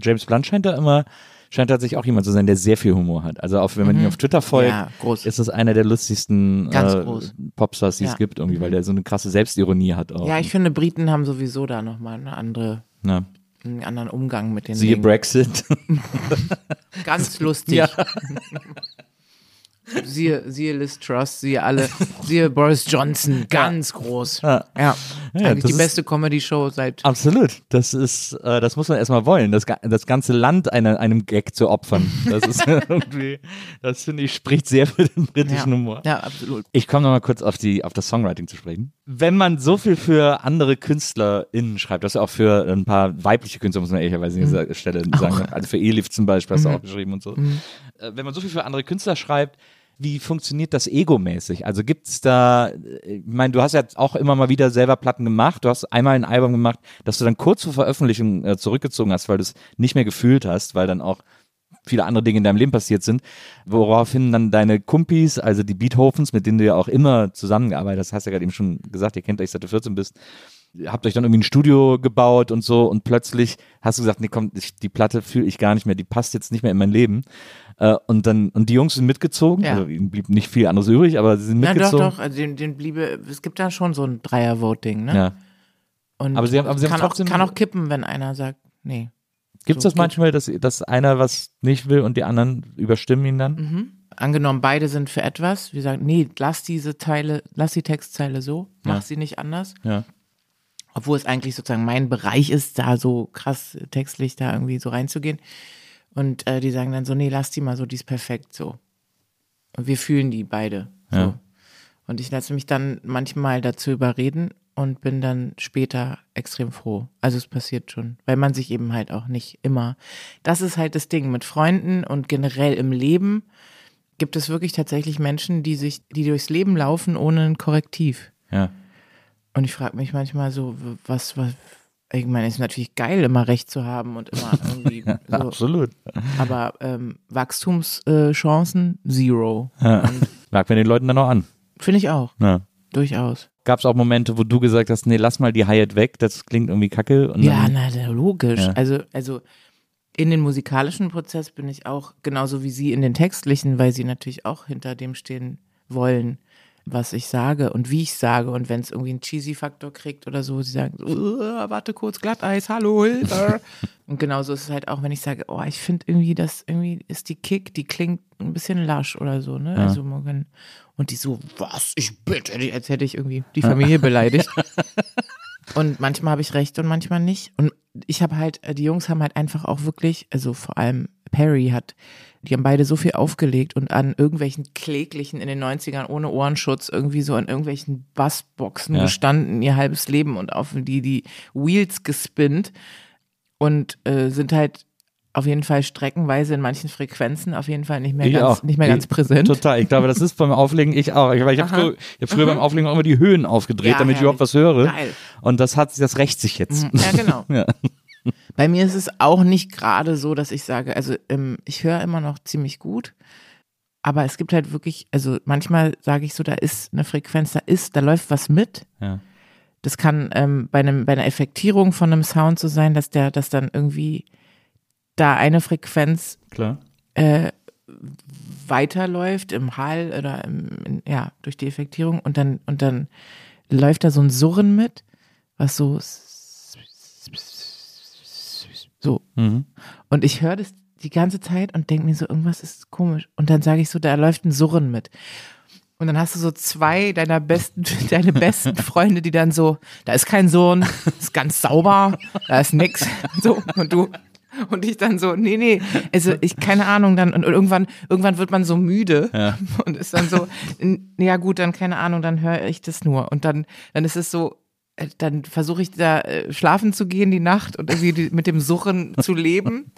James Blunt scheint da immer, scheint tatsächlich auch jemand zu sein, der sehr viel Humor hat. Also auch wenn man ihn auf Twitter folgt, Mhm. Ja, ist das einer der lustigsten äh. Popstars, die es Ja. Mhm. gibt, irgendwie, weil der so eine krasse Selbstironie hat auch. Ja, ich finde, Briten haben sowieso da nochmal eine andere, Ja. Einen anderen Umgang mit den Siehe Dingen. Brexit. [LAUGHS] Ganz lustig. Ja. [LAUGHS] Siehe, siehe Liz Truss, siehe alle, siehe Boris Johnson, ganz groß. Ja. Ja, Ja, eigentlich die beste Comedy-Show seit. Absolut. Das ist, äh, das muss man erstmal wollen, das, das ganze Land einer, einem Gag zu opfern. Das ist [LAUGHS] irgendwie, das finde ich, spricht sehr für den britischen Ja, Humor. ja absolut. Ich komme nochmal kurz auf die, auf das Songwriting zu sprechen. Wenn man so viel für andere KünstlerInnen schreibt, das ist ja auch für ein paar weibliche Künstler, muss man ehrlicherweise an dieser Stelle sagen. Also für Elif zum Beispiel hast du auch geschrieben und so. Äh, Wenn man so viel für andere Künstler schreibt, wie funktioniert das egomäßig? Also gibt's da, äh, ich meine, du hast ja auch immer mal wieder selber Platten gemacht. Du hast einmal ein Album gemacht, das du dann kurz vor Veröffentlichung äh, zurückgezogen hast, weil du es nicht mehr gefühlt hast, weil dann auch viele andere Dinge in deinem Leben passiert sind, woraufhin dann deine Kumpis, also die Beethovens, mit denen du ja auch immer zusammengearbeitet hast, hast ja gerade eben schon gesagt, ihr kennt euch seit du 14 bist, habt euch dann irgendwie ein Studio gebaut und so und plötzlich hast du gesagt, nee komm, ich, die Platte fühle ich gar nicht mehr, die passt jetzt nicht mehr in mein Leben. Äh, und dann, und die Jungs sind mitgezogen, Ja. also ihnen blieb nicht viel anderes übrig, aber sie sind Ja, doch, mitgezogen. doch. Also den, den bliebe, es gibt da schon so ein Dreier-Voting, ne? Ja. Und Aber sie haben- aber sie haben kann, auch, trotzdem- kann auch kippen, wenn einer sagt, nee. Gibt es So das manchmal, dass, dass einer was nicht will und die anderen überstimmen ihn dann? Mhm. Angenommen, beide sind für etwas. Wir sagen, nee, lass diese Teile, lass die Textzeile so, mach Ja. sie nicht anders. Ja. Obwohl es eigentlich sozusagen mein Bereich ist, da so krass textlich da irgendwie so reinzugehen. Und äh, die sagen dann so, nee, lass die mal so, die ist perfekt so. Und wir fühlen die beide. So. Ja. Und ich lasse mich dann manchmal dazu überreden und bin dann später extrem froh. Also es passiert schon, weil man sich eben halt auch nicht immer. Das ist halt das Ding mit Freunden und generell im Leben gibt es wirklich tatsächlich Menschen, die sich, die durchs Leben laufen ohne ein Korrektiv. Ja. Und ich frage mich manchmal so, was, was, ich meine, es ist natürlich geil, immer recht zu haben und immer [LAUGHS] irgendwie so, Absolut. aber ähm, Wachstumschancen zero. Ja. Merkt man den Leuten dann auch an. Finde ich auch, Ja. durchaus. Gab es auch Momente, wo du gesagt hast, nee, lass mal die Hi-Hat weg, das klingt irgendwie kacke. Und Ja, na, logisch. Ja. Also, also in den musikalischen Prozess bin ich auch genauso wie sie in den textlichen, weil sie natürlich auch hinter dem stehen wollen, was ich sage und wie ich sage. Und wenn es irgendwie einen Cheesy-Faktor kriegt oder so, sie sagen, so, "Uh, warte kurz, Glatteis, hallo, Hilfe. [LAUGHS] und genauso ist es halt auch, wenn ich sage, oh, ich finde irgendwie, das irgendwie ist die Kick, die klingt ein bisschen lasch oder so, ne? Also man kann, und die so, was, ich bitte dich, als hätte ich irgendwie die Familie beleidigt. [LAUGHS] Und manchmal habe ich recht und manchmal nicht. Und ich habe halt, äh, die Jungs haben halt einfach auch wirklich, also vor allem Perry hat, die haben beide so viel aufgelegt und an irgendwelchen kläglichen in den 90ern ohne Ohrenschutz irgendwie so an irgendwelchen Bassboxen Ja. gestanden ihr halbes Leben und auf die die Wheels gespinnt und äh, sind halt auf jeden Fall streckenweise in manchen Frequenzen auf jeden Fall nicht mehr Ich ganz, auch. nicht mehr ganz Ich- präsent. Total. Ich glaube, das ist beim Auflegen ich auch. Ich, ich habe früher, ich hab früher beim Auflegen auch immer die Höhen aufgedreht, Ja, damit ich herrlich. überhaupt was höre. Geil. Und das hat das rächt sich jetzt. Ja, genau. [LAUGHS] Ja. Bei mir ist es auch nicht gerade so, dass ich sage, also ähm, ich höre immer noch ziemlich gut, aber es gibt halt wirklich, also manchmal sage ich so, da ist eine Frequenz, da ist, da läuft was mit. Ja. Das kann ähm, bei, einem, bei einer Effektierung von einem Sound so sein, dass der, dass dann irgendwie da eine Frequenz Klar. äh, weiterläuft im Hall oder im, in, ja, durch die Effektierung und dann, und dann läuft da so ein Surren mit, was so so. Mhm. Und ich höre das die ganze Zeit und denke mir so, irgendwas ist komisch. Und dann sage ich so, da läuft ein Surren mit. Und dann hast du so zwei deiner besten, [LAUGHS] deine besten Freunde, die dann so, da ist kein Surren, ist ganz sauber, da ist nix. [LAUGHS] So, und du, und ich dann so, nee, nee, also ich, keine Ahnung, dann, und irgendwann, irgendwann wird man so müde Ja. [LAUGHS] und ist dann so, ja gut, dann keine Ahnung, dann höre ich das nur. Und dann, dann ist es so, dann versuche ich da äh, schlafen zu gehen die Nacht und irgendwie die, mit dem Suchen zu leben.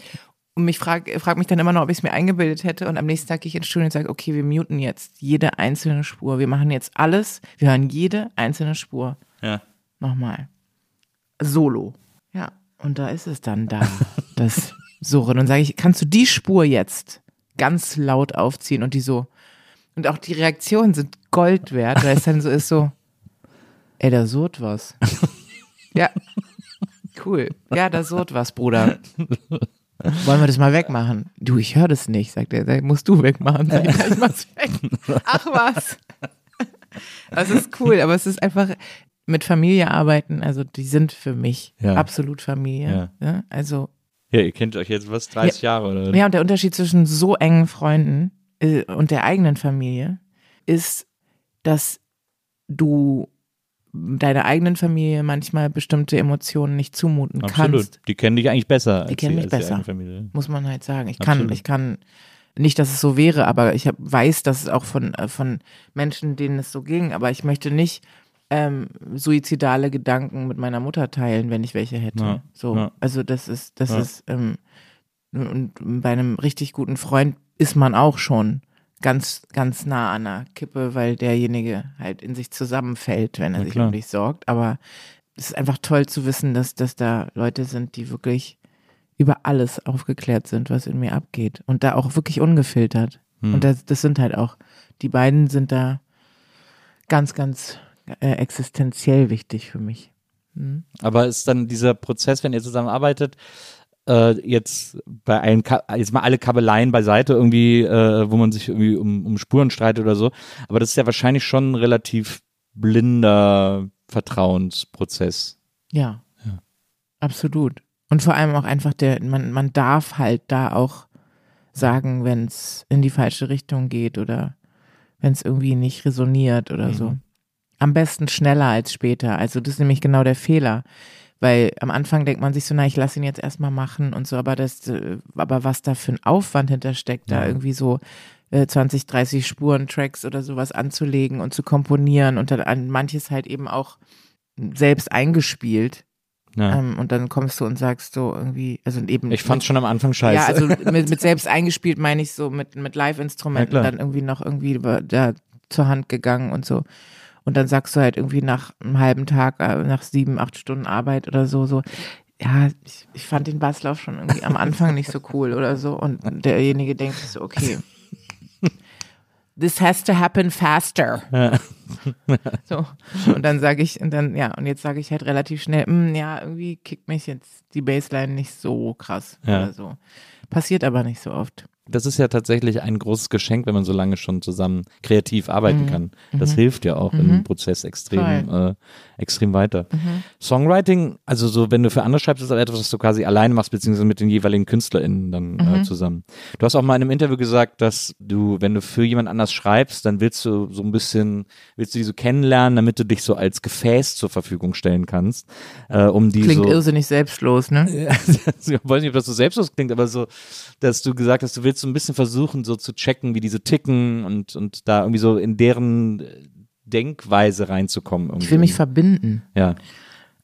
Und mich frag, frag mich dann immer noch, ob ich es mir eingebildet hätte. Und am nächsten Tag gehe ich ins Studio und sage, okay, wir muten jetzt jede einzelne Spur. Wir machen jetzt alles. Wir hören jede einzelne Spur. Ja. Nochmal. Solo. Ja. Und da ist es dann da, [LAUGHS] das Surren. Und sage ich, kannst du die Spur jetzt ganz laut aufziehen und die so, und auch die Reaktionen sind Gold wert, weil es dann so ist so, ey, da surrt was. [LAUGHS] ja, cool. Ja, da surrt was, Bruder. Wollen wir das mal wegmachen? Du, ich höre das nicht, sagt er. Musst du wegmachen. Sag ich, ich mach's weg. Ach was. Das ist cool, aber es ist einfach mit Familie arbeiten, also die sind für mich Ja. absolut Familie. Ja. Also, Ja, ihr kennt euch jetzt was, 30 Jahre oder? ja, und der Unterschied zwischen so engen Freunden äh, und der eigenen Familie ist, dass du deiner eigenen Familie manchmal bestimmte Emotionen nicht zumuten Absolut. kannst. Die kennen dich eigentlich besser. Die als kennen mich besser. muss man halt sagen. Ich kann, Absolut. ich kann nicht, dass es so wäre, aber ich hab, weiß, dass es auch von, äh, von Menschen, denen es so ging, aber ich möchte nicht ähm, suizidale Gedanken mit meiner Mutter teilen, wenn ich welche hätte. Ja, So, ja. also das ist, das Ja. ist ähm, und bei einem richtig guten Freund ist man auch schon ganz, ganz nah an der Kippe, weil derjenige halt in sich zusammenfällt, wenn er Na sich klar. um dich sorgt. Aber es ist einfach toll zu wissen, dass, dass da Leute sind, die wirklich über alles aufgeklärt sind, was in mir abgeht. Und da auch wirklich ungefiltert. Hm. Und das, das sind halt auch, die beiden sind da ganz, ganz äh, existenziell wichtig für mich. Hm? Aber ist dann dieser Prozess, wenn ihr zusammenarbeitet, äh, jetzt bei allen, jetzt mal alle Kabeleien beiseite irgendwie, äh, wo man sich irgendwie um, um Spuren streitet oder so. Aber das ist ja wahrscheinlich schon ein relativ blinder Vertrauensprozess. Ja. Ja. Absolut. Und vor allem auch einfach der, man, man darf halt da auch sagen, wenn es in die falsche Richtung geht oder wenn es irgendwie nicht resoniert oder so. Mhm. Am besten schneller als später. Also das ist nämlich genau der Fehler. Weil am Anfang denkt man sich so, na, ich lasse ihn jetzt erstmal machen und so, aber das, äh, aber was da für ein Aufwand hintersteckt, da Ja. irgendwie so äh, 20, 30 Spurentracks oder sowas anzulegen und zu komponieren und dann an manches halt eben auch selbst eingespielt. Ja. Ähm, und dann kommst du und sagst so irgendwie, also eben. ich fand schon am Anfang scheiße. Ja, also [LAUGHS] mit, mit selbst eingespielt meine ich so mit, mit Live-Instrumenten Ja, dann irgendwie noch irgendwie da zur Hand gegangen und so. Und dann sagst du halt irgendwie nach einem halben Tag, äh, nach sieben, acht Stunden Arbeit oder so, so, ja, ich, ich fand den Basslauf schon irgendwie am Anfang nicht so cool oder so. Und derjenige denkt so, okay. This has to happen faster. [LAUGHS] So. Und dann sage ich, und dann, ja, und jetzt sage ich halt relativ schnell, "Mm, ja, irgendwie kickt mich jetzt die Bassline nicht so krass Ja. oder so. Passiert aber nicht so oft. Das ist ja tatsächlich ein großes Geschenk, wenn man so lange schon zusammen kreativ arbeiten kann. Das hilft ja auch im Prozess extrem, äh, extrem weiter. Songwriting, also so, wenn du für andere schreibst, ist das etwas, was du quasi alleine machst, beziehungsweise mit den jeweiligen KünstlerInnen dann äh, zusammen. Du hast auch mal in einem Interview gesagt, dass du, wenn du für jemand anders schreibst, dann willst du so ein bisschen, willst du die so kennenlernen, damit du dich so als Gefäß zur Verfügung stellen kannst, äh, um die Klingt so irrsinnig selbstlos, ne? [LAUGHS] [LAUGHS] ich weiß nicht, ob das so selbstlos klingt, aber so, dass du gesagt hast, du willst so ein bisschen versuchen, so zu checken, wie diese ticken und, und da irgendwie so in deren äh, Denkweise reinzukommen. Ich will mich verbinden. Ja,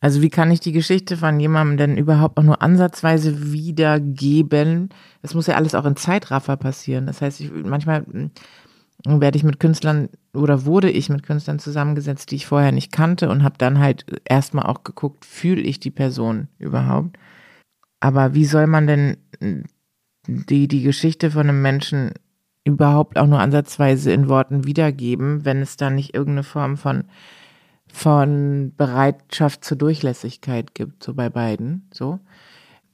Also wie kann ich die Geschichte von jemandem denn überhaupt auch nur ansatzweise wiedergeben? Das muss ja alles auch in Zeitraffer passieren. Das heißt, ich, manchmal mm, werde ich mit Künstlern oder wurde ich mit Künstlern zusammengesetzt, die ich vorher nicht kannte und habe dann halt erstmal auch geguckt, fühle ich die Person überhaupt? Aber wie soll man denn mm, die, die Geschichte von einem Menschen überhaupt auch nur ansatzweise in Worten wiedergeben, wenn es da nicht irgendeine Form von von Bereitschaft zur Durchlässigkeit gibt, so bei beiden, so.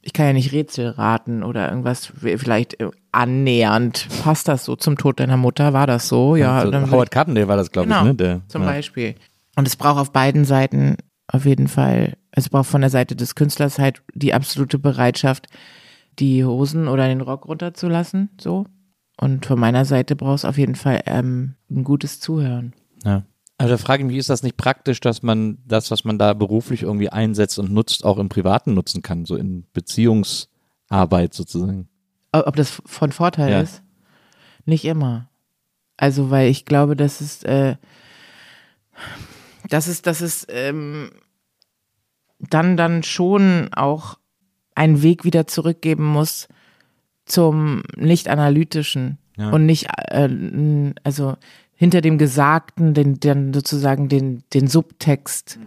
Ich kann ja nicht Rätsel raten oder irgendwas, vielleicht äh, annähernd. Passt das so zum Tod deiner Mutter? War das so? Ja, so, dann will Howard Carpendale war das, glaube Genau, ich, ne? Der, zum ja. Beispiel. Und es braucht auf beiden Seiten auf jeden Fall, es braucht von der Seite des Künstlers halt die absolute Bereitschaft, die Hosen oder den Rock runterzulassen, so. Und von meiner Seite braucht es auf jeden Fall ähm, ein gutes Zuhören. Ja. Also da frage ich mich, ist das nicht praktisch, dass man das, was man da beruflich irgendwie einsetzt und nutzt, auch im Privaten nutzen kann, so in Beziehungsarbeit sozusagen? Ob das von Vorteil Ja. ist? Nicht immer. Also, weil ich glaube, dass es, äh, dass es, dass es ähm, dann dann schon auch einen Weg wieder zurückgeben muss zum nicht analytischen Ja. und nicht, äh, also hinter dem Gesagten, den, den sozusagen den, den Subtext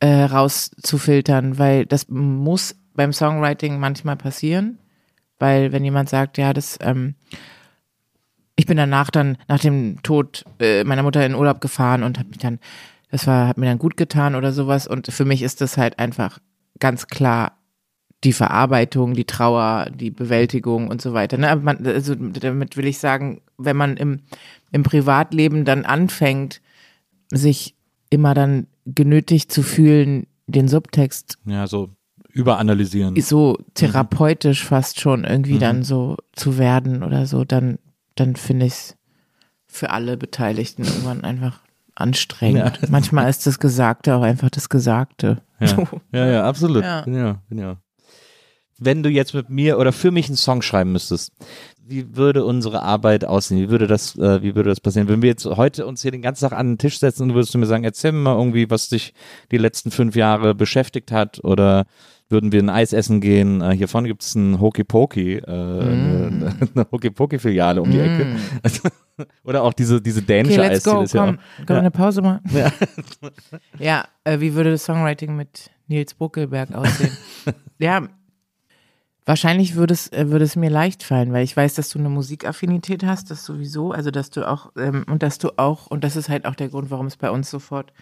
äh, rauszufiltern, weil das muss beim Songwriting manchmal passieren, weil wenn jemand sagt, ja, das ähm, ich bin danach dann, nach dem Tod äh, meiner Mutter in Urlaub gefahren und habe mich dann, das war, hat mir dann gut getan oder sowas. Und für mich ist das halt einfach ganz klar die Verarbeitung, die Trauer, die Bewältigung und so weiter. Ne? Man, also damit will ich sagen, wenn man im, im Privatleben dann anfängt, sich immer dann genötigt zu fühlen, den Subtext Ja, so überanalysieren. so therapeutisch fast schon irgendwie dann so zu werden oder so, dann, dann finde ich es für alle Beteiligten irgendwann einfach anstrengend. Manchmal ist das Gesagte auch einfach das Gesagte. Ja, [LAUGHS] ja, ja absolut. Ja. Ja, ja. Wenn du jetzt mit mir oder für mich einen Song schreiben müsstest, wie würde unsere Arbeit aussehen? Wie würde das, äh, wie würde das passieren? Wenn wir jetzt heute uns hier den ganzen Tag an den Tisch setzen und würdest du mir sagen, erzähl mir mal irgendwie, was dich die letzten fünf Jahre beschäftigt hat oder würden wir ein Eis essen gehen? Äh, hier vorne gibt es ein Hokey Pokey, äh, eine, [LAUGHS] eine Hokey Pokey Filiale um die Ecke. [LAUGHS] oder auch diese, diese Okay, dänische let's Eisdiele go. ist ja Komm, auch. wir eine Pause machen? [LAUGHS] Ja, ja äh, wie würde das Songwriting mit Nils Buckelberg aussehen? ja, wahrscheinlich würde es, äh, würde es mir leicht fallen, weil ich weiß, dass du eine Musikaffinität hast, das sowieso, also dass du auch, ähm, und dass du auch, und das ist halt auch der Grund, warum es bei uns sofort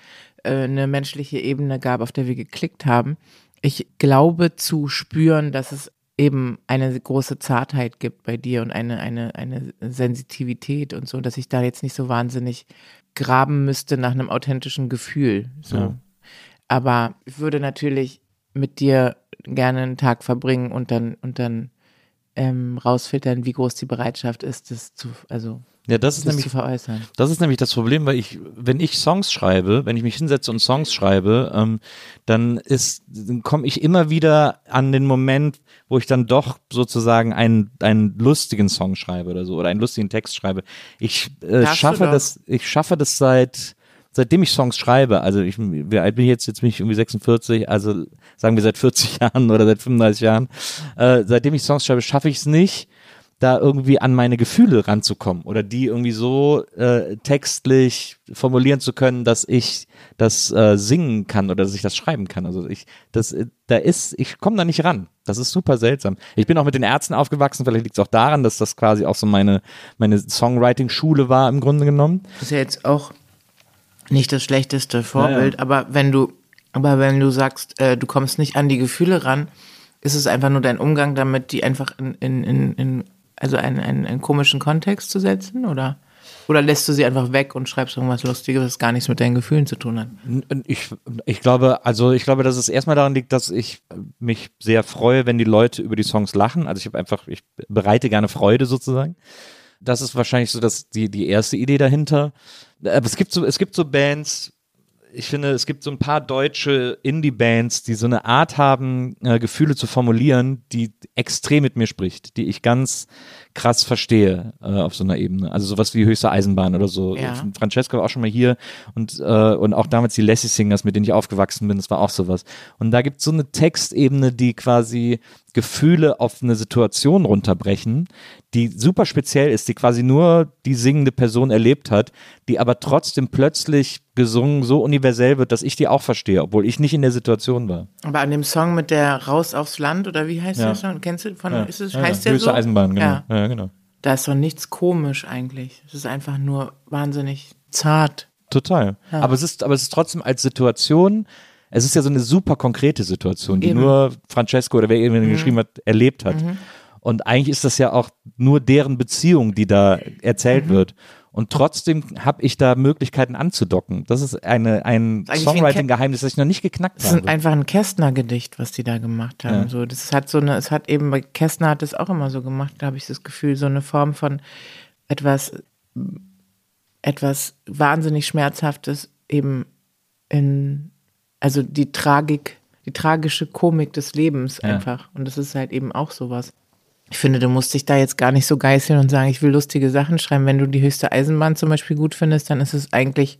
äh, eine menschliche Ebene gab, auf der wir geklickt haben. Ich glaube zu spüren, dass es eben eine große Zartheit gibt bei dir und eine, eine, eine Sensitivität und so, dass ich da jetzt nicht so wahnsinnig graben müsste nach einem authentischen Gefühl. So. Ja. Aber ich würde natürlich mit dir gerne einen Tag verbringen und dann, und dann ähm, rausfiltern, wie groß die Bereitschaft ist, das zu, also Ja, das ist das nämlich zu veräußern. Das ist nämlich das Problem, weil ich, wenn ich Songs schreibe, wenn ich mich hinsetze und Songs schreibe, ähm, dann ist, komme ich immer wieder an den Moment, wo ich dann doch sozusagen einen, einen lustigen Song schreibe oder so oder einen lustigen Text schreibe. Ich äh, Darfst schaffe das, ich schaffe das seit seitdem ich Songs schreibe, also ich, wie alt bin ich jetzt? Jetzt bin ich irgendwie 46, also sagen wir seit 40 [LAUGHS] Jahren oder seit 35 Jahren. Äh, seitdem ich Songs schreibe, schaffe ich es nicht, da irgendwie an meine Gefühle ranzukommen oder die irgendwie so äh, textlich formulieren zu können, dass ich das äh, singen kann oder dass ich das schreiben kann. Also ich, das, äh, da ist, ich komme da nicht ran. Das ist super seltsam. Ich bin auch mit den Ärzten aufgewachsen, vielleicht liegt es auch daran, dass das quasi auch so meine, meine Songwriting-Schule war im Grunde genommen. Das ist ja jetzt auch nicht das schlechteste Vorbild, aber wenn du, aber wenn du sagst, äh, du kommst nicht an die Gefühle ran, ist es einfach nur dein Umgang damit, die einfach in, in, in, in also einen, einen, einen komischen Kontext zu setzen, oder? Oder lässt du sie einfach weg und schreibst irgendwas Lustiges, was gar nichts mit deinen Gefühlen zu tun hat? Ich, ich glaube, also ich glaube, dass es erstmal daran liegt, dass ich mich sehr freue, wenn die Leute über die Songs lachen. Also ich habe einfach, ich bereite gerne Freude sozusagen. Das ist wahrscheinlich so dass die, die erste Idee dahinter. Aber es gibt so, es gibt so Bands, ich finde, es gibt so ein paar deutsche Indie-Bands, die so eine Art haben, äh, Gefühle zu formulieren, die extrem mit mir spricht, die ich ganz krass verstehe äh, auf so einer Ebene. Also sowas wie Höchste Eisenbahn oder so. Ja. Francesca war auch schon mal hier und, äh, und auch damals die Lassie Singers, mit denen ich aufgewachsen bin, das war auch sowas. Und da gibt es so eine Textebene, die quasi Gefühle auf eine Situation runterbrechen, die super speziell ist, die quasi nur die singende Person erlebt hat, die aber trotzdem plötzlich gesungen so universell wird, dass ich die auch verstehe, obwohl ich nicht in der Situation war. Aber an dem Song mit der Raus aufs Land, oder wie heißt Ja. der Song? Kennst du von, Ja. ist es, Ja, heißt ja. der so? Eisenbahn, genau. Ja. Ja, genau. Da ist doch nichts komisch eigentlich. Es ist einfach nur wahnsinnig zart. Total. Aber es ist, aber es ist trotzdem als Situation, es ist ja so eine super konkrete Situation, die Eben. Mhm. nur Francesco oder wer eben geschrieben hat, erlebt hat. Und eigentlich ist das ja auch nur deren Beziehung, die da Mhm. erzählt wird. Und trotzdem habe ich da Möglichkeiten anzudocken. Das ist eine, ein Songwriting-Geheimnis, das ich noch nicht geknackt Das ist habe. einfach ein Kästner-Gedicht, was die da gemacht haben. Ja. So, das hat so eine, es hat eben, bei Kästner hat es auch immer so gemacht, da habe ich das Gefühl, so eine Form von etwas, etwas wahnsinnig Schmerzhaftes eben in, also die Tragik, die tragische Komik des Lebens Ja. einfach. Und das ist halt eben auch sowas. Ich finde, du musst dich da jetzt gar nicht so geißeln und sagen, ich will lustige Sachen schreiben. Wenn du die höchste Eisenbahn zum Beispiel gut findest, dann ist es eigentlich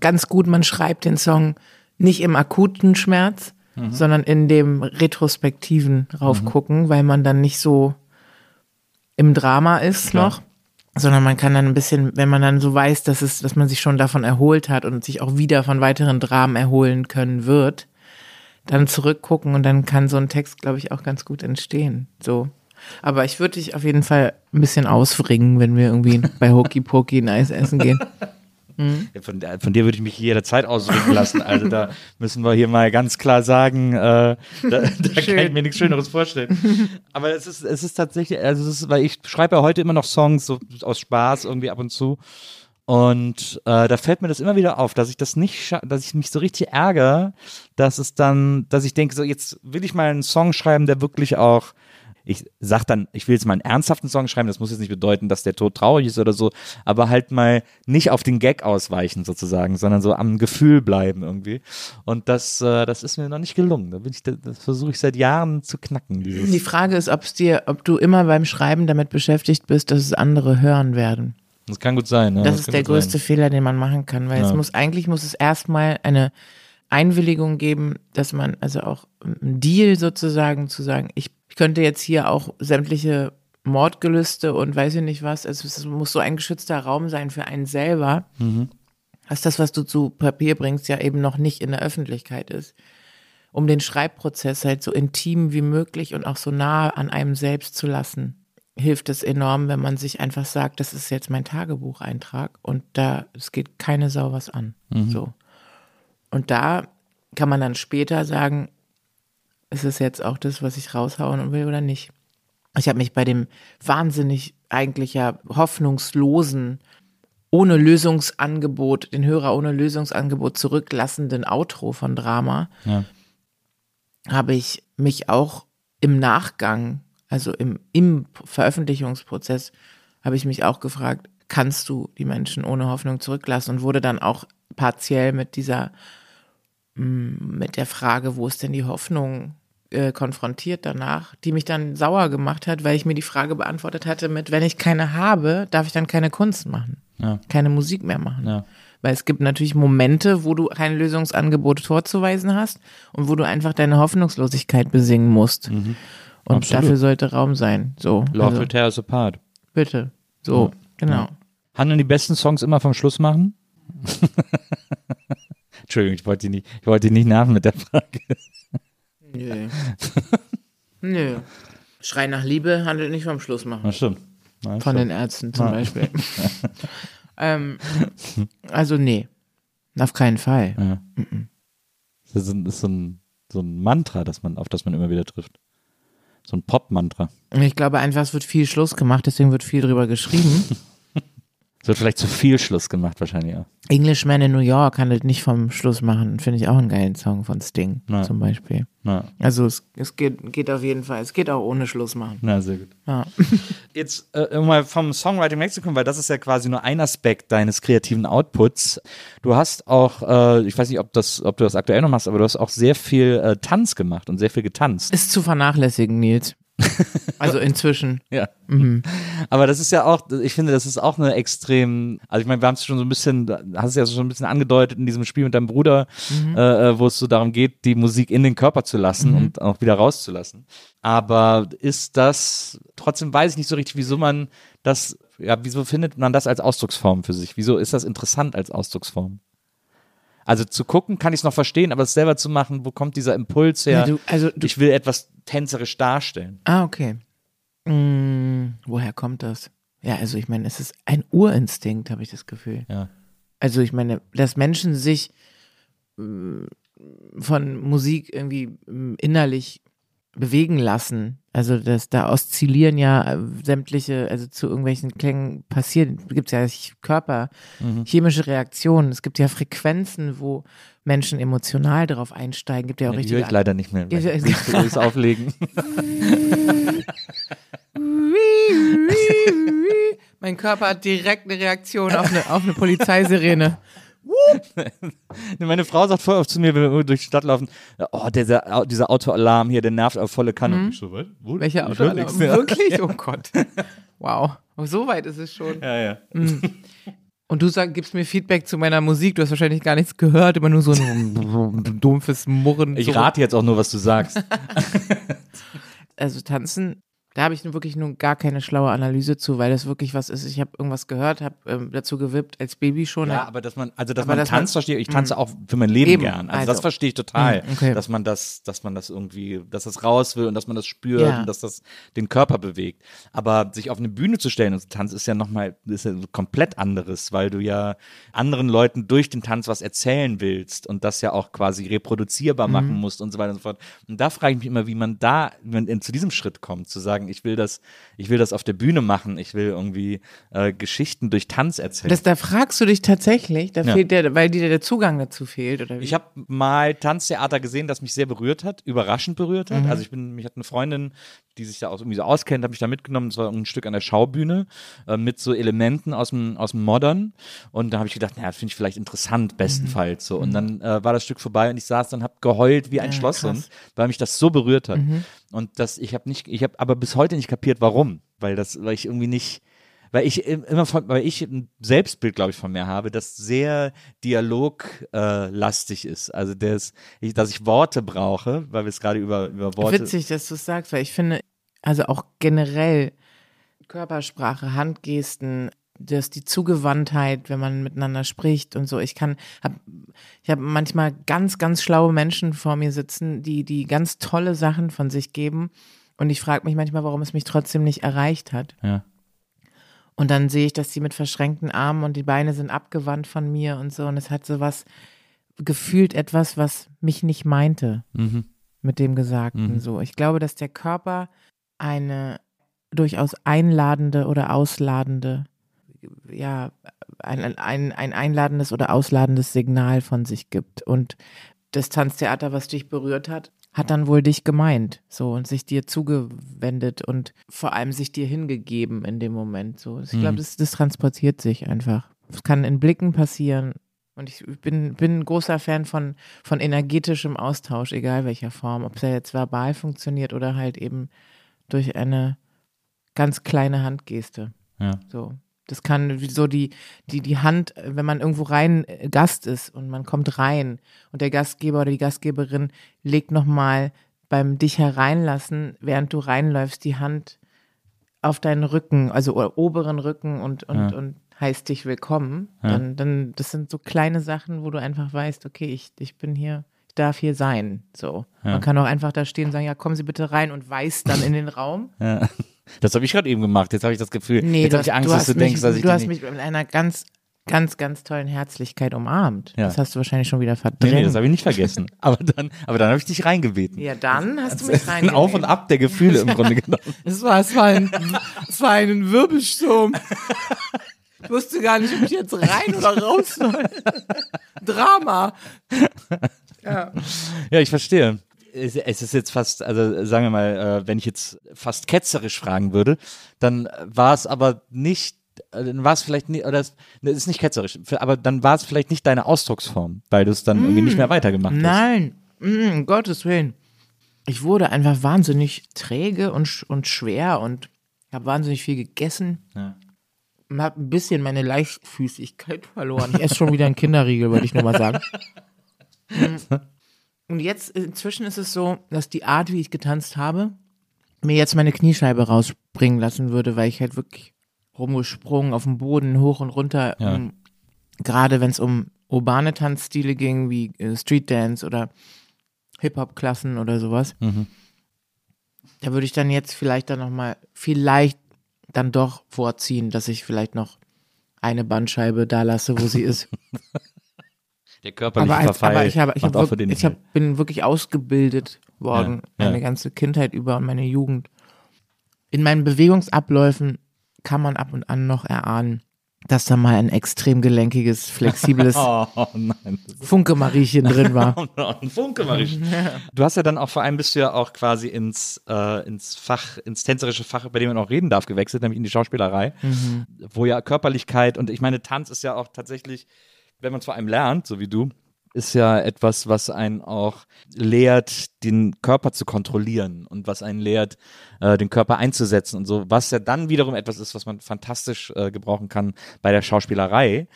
ganz gut, man schreibt den Song nicht im akuten Schmerz, sondern in dem retrospektiven raufgucken, weil man dann nicht so im Drama ist Klar. noch, sondern man kann dann ein bisschen, wenn man dann so weiß, dass es, dass man sich schon davon erholt hat und sich auch wieder von weiteren Dramen erholen können wird, dann zurückgucken und dann kann so ein Text, glaube ich, auch ganz gut entstehen. So. Aber ich würde dich auf jeden Fall ein bisschen ausfringen, wenn wir irgendwie bei Hokey Pokey ein Eis essen gehen. Ja, Von, der- von dir würde ich mich jederzeit ausrücken lassen. Also da müssen wir hier mal ganz klar sagen, äh, da, da kann ich mir nichts Schöneres vorstellen. Aber es ist, es ist tatsächlich, also es ist, weil ich schreibe ja heute immer noch Songs so aus Spaß irgendwie ab und zu. Und äh, da fällt mir das immer wieder auf, dass ich das nicht, dass ich mich so richtig ärgere, dass es dann, dass ich denke, so jetzt will ich mal einen Song schreiben, der wirklich auch ich sag dann, ich will jetzt mal einen ernsthaften Song schreiben, das muss jetzt nicht bedeuten, dass der Tod traurig ist oder so, aber halt mal nicht auf den Gag ausweichen sozusagen, sondern so am Gefühl bleiben irgendwie. Und das, äh, das ist mir noch nicht gelungen. Da bin ich, das versuche ich seit Jahren zu knacken. Dieses. Die Frage ist, ob es dir, ob du immer beim Schreiben damit beschäftigt bist, dass es andere hören werden. Das kann gut sein. Ja, Das ist kann der größte Sein. Fehler, den man machen kann, weil es Ja. muss eigentlich muss es erstmal eine Einwilligung geben, dass man also auch ein Deal sozusagen zu sagen, ich, ich könnte jetzt hier auch sämtliche Mordgelüste und weiß ich nicht was, also es muss so ein geschützter Raum sein für einen selber, dass das, was du zu Papier bringst, ja eben noch nicht in der Öffentlichkeit ist. Um den Schreibprozess halt so intim wie möglich und auch so nah an einem selbst zu lassen, hilft es enorm, wenn man sich einfach sagt, das ist jetzt mein Tagebucheintrag und da, es geht keine Sau was an. So. Und da kann man dann später sagen, ist es jetzt auch das, was ich raushauen will oder nicht. Ich habe mich bei dem wahnsinnig eigentlich ja hoffnungslosen, ohne Lösungsangebot, den Hörer ohne Lösungsangebot zurücklassenden Outro von Drama, Ja. habe ich mich auch im Nachgang, also im, im Veröffentlichungsprozess, habe ich mich auch gefragt, kannst du die Menschen ohne Hoffnung zurücklassen und wurde dann auch partiell mit dieser, mm, mit der Frage, wo ist denn die Hoffnung, äh, konfrontiert danach, die mich dann sauer gemacht hat, weil ich mir die Frage beantwortet hatte mit, wenn ich keine habe, darf ich dann keine Kunst machen, Ja. keine Musik mehr machen. Ja. Weil es gibt natürlich Momente, wo du kein Lösungsangebot vorzuweisen hast und wo du einfach deine Hoffnungslosigkeit besingen musst. Und Absolut. dafür sollte Raum sein. So, Love also, tear us apart. bitte. So, genau. Handeln die besten Songs immer vom Schluss machen? [LAUGHS] Entschuldigung, ich wollte die nicht, ich wollte die nicht nerven mit der Frage. Nö. Nö. [LAUGHS] Schrei nach Liebe handelt nicht vom Schluss machen. Na stimmt. Na, Von stimmt. den Ärzten zum Ja. Beispiel. [LAUGHS] [LAUGHS] ähm, also nee. Auf keinen Fall. Ja. Das ist, ein, ist so, ein, so ein Mantra, das man, auf das man immer wieder trifft. So ein Pop-Mantra. Ich glaube einfach, es wird viel Schluss gemacht, deswegen wird viel drüber geschrieben. Es wird vielleicht zu viel Schluss gemacht, wahrscheinlich auch. Englishman in New York handelt nicht vom Schluss machen. Finde ich auch einen geilen Song von Sting Ja. zum Beispiel. Na, Also es, es geht, geht auf jeden Fall. Es geht auch ohne Schluss machen. na sehr gut. Ja. [LAUGHS] Jetzt äh, um mal vom Songwriting wegzukommen, weil das ist ja quasi nur ein Aspekt deines kreativen Outputs. Du hast auch, äh, ich weiß nicht, ob, das, ob du das aktuell noch machst, aber du hast auch sehr viel äh, Tanz gemacht und sehr viel getanzt. Ist zu vernachlässigen, Nils. [LAUGHS] Also inzwischen. Ja. Aber das ist ja auch, ich finde, das ist auch eine extrem, also ich meine, wir haben es schon so ein bisschen, hast es ja schon ein bisschen angedeutet in diesem Spiel mit deinem Bruder, äh, äh, wo es so darum geht, die Musik in den Körper zu lassen und auch wieder rauszulassen. Aber ist das, trotzdem weiß ich nicht so richtig, wieso man das, ja, wieso findet man das als Ausdrucksform für sich? Wieso ist das interessant als Ausdrucksform? Also zu gucken kann ich es noch verstehen, aber es selber zu machen, wo kommt dieser Impuls her? Ja, du- also du- ich will etwas tänzerisch darstellen. Ah, okay. Mm, woher kommt das? Ja, also ich meine, es ist ein Urinstinkt, habe ich das Gefühl. Ja. Also ich meine, dass Menschen sich mm, von Musik irgendwie mm, innerlich bewegen lassen. Also dass da oszillieren ja äh, sämtliche, also zu irgendwelchen Klängen passieren, gibt es ja Körper, chemische Reaktionen, es gibt ja Frequenzen, wo Menschen emotional darauf einsteigen, gibt ja auch Ja, die richtig höre ich leider nicht mehr. Willst du das auflegen? [LAUGHS] Mein Körper hat direkt eine Reaktion auf eine, auf eine Polizeisirene. [LAUGHS] Meine Frau sagt voll oft zu mir, wenn wir durch die Stadt laufen, oh, dieser, dieser Autoalarm hier, der nervt auf volle Kanne. Ich so, was? Wo? Welcher Ich hör Auto? nix mehr. Wirklich? [LAUGHS] Oh Gott. Wow. Oh, so weit ist es schon. Ja, ja. Und du sag, gibst mir Feedback zu meiner Musik. Du hast wahrscheinlich gar nichts gehört, immer nur so ein [LAUGHS] dumpfes Murren. Ich rate jetzt auch nur, was du sagst. Also tanzen, Da habe ich nun wirklich nun gar keine schlaue Analyse zu, weil das wirklich was ist. Ich habe irgendwas gehört, habe ähm, dazu gewippt als Baby schon. Ja, aber dass man, also dass man dass tanzt, verstehe ich. Ich tanze auch für mein Leben Eben, gern. Also, also. das verstehe ich total, Mm, okay. dass man das, dass man das irgendwie, dass das raus will und dass man das spürt Ja. und dass das den Körper bewegt. Aber sich auf eine Bühne zu stellen und zu tanzen ist ja nochmal, ist ja komplett anderes, weil du ja anderen Leuten durch den Tanz was erzählen willst und das ja auch quasi reproduzierbar Mhm. machen musst und so weiter und so fort. Und da frage ich mich immer, wie man da, wie man zu diesem Schritt kommt, zu sagen, ich will das, ich will das auf der Bühne machen, ich will irgendwie äh, Geschichten durch Tanz erzählen. Das, da fragst du dich tatsächlich, da Ja. fehlt der, weil dir der Zugang dazu fehlt, oder wie? Ich habe mal Tanztheater gesehen, das mich sehr berührt hat, überraschend berührt Mhm. hat. Also ich bin, mich hat eine Freundin, die sich da auch irgendwie so auskennt, habe ich da mitgenommen. Das war ein Stück an der Schaubühne äh, mit so Elementen aus dem aus dem Modern. Und da habe ich gedacht, naja, das finde ich vielleicht interessant, bestenfalls so. Und dann äh, war das Stück vorbei und ich saß dann, habe geheult wie ein Mhm. Ja, Schlosshund, weil mich das so berührt hat. Mhm. Und das, ich habe nicht, ich habe aber bis heute nicht kapiert, warum, weil das, weil ich irgendwie nicht weil ich im- immer von, weil ich ein Selbstbild, glaube ich, von mir habe, das sehr dialoglastig äh, ist. Also das, ich, dass ich Worte brauche, weil wir es gerade über, über Worte. Witzig, dass du es sagst, weil ich finde, also auch generell Körpersprache, Handgesten, dass die Zugewandtheit, wenn man miteinander spricht und so. Ich kann, hab, ich habe manchmal ganz, ganz schlaue Menschen vor mir sitzen, die, die ganz tolle Sachen von sich geben. Und ich frage mich manchmal, warum es mich trotzdem nicht erreicht hat. Ja. Und dann sehe ich, dass sie mit verschränkten Armen und die Beine sind abgewandt von mir und so. Und es hat so was, gefühlt etwas, was mich nicht meinte Mhm. mit dem Gesagten. Mhm. So, ich glaube, dass der Körper eine durchaus einladende oder ausladende, ja, ein, ein, ein einladendes oder ausladendes Signal von sich gibt. Und das Tanztheater, was dich berührt hat, hat dann wohl dich gemeint, so und sich dir zugewendet und vor allem sich dir hingegeben in dem Moment. So, ich glaube, Mhm. das, das transportiert sich einfach. Es kann in Blicken passieren. Und ich bin, bin ein großer Fan von, von energetischem Austausch, egal welcher Form, ob es ja jetzt verbal funktioniert oder halt eben durch eine ganz kleine Handgeste. Ja. So. Das kann wie so die, die, die Hand, wenn man irgendwo rein äh, Gast ist und man kommt rein und der Gastgeber oder die Gastgeberin legt nochmal beim dich hereinlassen, während du reinläufst, die Hand auf deinen Rücken, also oberen Rücken und, und, Ja. und heißt dich willkommen, Ja. dann, dann, das sind so kleine Sachen, wo du einfach weißt, okay, ich, ich bin hier, ich darf hier sein. So. Ja. Man kann auch einfach da stehen und sagen, ja, kommen Sie bitte rein und weist dann in den Raum. Ja. Das habe ich gerade eben gemacht. Jetzt habe ich das Gefühl, Nee, jetzt habe ich Angst, du dass du mich, denkst, dass ich Du hast mich mit einer ganz, ganz, ganz tollen Herzlichkeit umarmt. Ja. Das hast du wahrscheinlich schon wieder Nee, verdrängt. nee, das habe ich nicht vergessen. [LAUGHS] Aber dann, aber dann habe ich dich reingebeten. ja, dann hast du Das mich ist ein Auf und Ab der Gefühle im Grunde genommen. [LAUGHS] Es war, es war ein, es war ein Wirbelsturm. Ich wusste gar nicht, ob ich jetzt rein oder raus soll. [LAUGHS] Drama. Ja. Ja, ich verstehe. Es, ist jetzt fast, also sagen wir mal, äh, wenn ich jetzt fast ketzerisch fragen würde, dann war es aber nicht, äh, dann war es vielleicht nicht, oder es ne, ist nicht ketzerisch, aber dann war es vielleicht nicht deine Ausdrucksform, weil du es dann irgendwie nicht mehr weitergemacht hast. Nein, mm, um Gottes Willen. Ich wurde einfach wahnsinnig träge und, und schwer und habe wahnsinnig viel gegessen. Ja. Und habe ein bisschen meine Leichtfüßigkeit verloren. Ich esse schon wieder einen Kinderriegel, wollte ich nur mal sagen. [LAUGHS] Und jetzt, inzwischen ist es so, dass die Art, wie ich getanzt habe, mir jetzt meine Kniescheibe rausspringen lassen würde, weil ich halt wirklich rumgesprungen auf dem Boden, hoch und runter. Ja. um, Gerade wenn es um urbane Tanzstile ging, wie äh, Street Dance oder Hip-Hop-Klassen oder sowas. Mhm. Da würde ich dann jetzt vielleicht dann nochmal, vielleicht dann doch vorziehen, dass ich vielleicht noch eine Bandscheibe da lasse, wo sie ist. [LAUGHS] Der körperliche aber, als, Verfall aber ich, habe, ich, habe wirklich, ich hab, bin wirklich ausgebildet worden, Ja, ja. meine ganze Kindheit über und meine Jugend. In meinen Bewegungsabläufen kann man ab und an noch erahnen, dass da mal ein extrem gelenkiges, flexibles [LAUGHS] Oh. Funke-Mariechen drin war. [LAUGHS] Ein Funke, Marisch. Du hast ja dann auch vor allem bist du ja auch quasi ins, äh, ins Fach, ins tänzerische Fach, bei dem man auch reden darf, gewechselt, nämlich in die Schauspielerei, wo ja Körperlichkeit und ich meine, Tanz ist ja auch tatsächlich, wenn man es vor allem lernt, so wie du, ist ja etwas, was einen auch lehrt, den Körper zu kontrollieren und was einen lehrt, äh, den Körper einzusetzen und so, was ja dann wiederum etwas ist, was man fantastisch äh, gebrauchen kann bei der Schauspielerei,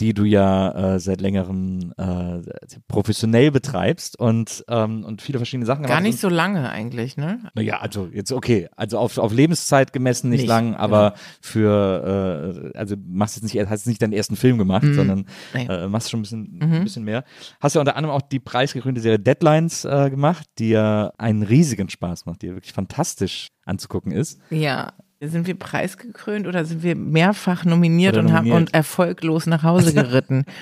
die du ja äh, seit längerem äh, professionell betreibst und, ähm, und viele verschiedene Sachen Gar nicht so lange eigentlich, ne? Naja, also jetzt okay, also auf, auf Lebenszeit gemessen nicht, Nicht, lang, aber für, äh, also machst jetzt nicht, hast jetzt nicht deinen ersten Film gemacht, sondern Nee. äh, machst schon ein bisschen, ein bisschen mehr. Hast ja unter anderem auch die preisgekrönte Serie Deadlines äh, gemacht, die ja einen riesigen Spaß macht, die ja wirklich fantastisch anzugucken ist. Ja. Sind wir preisgekrönt oder sind wir mehrfach nominiert Oder und haben nominiert. und erfolglos nach Hause geritten? [LAUGHS]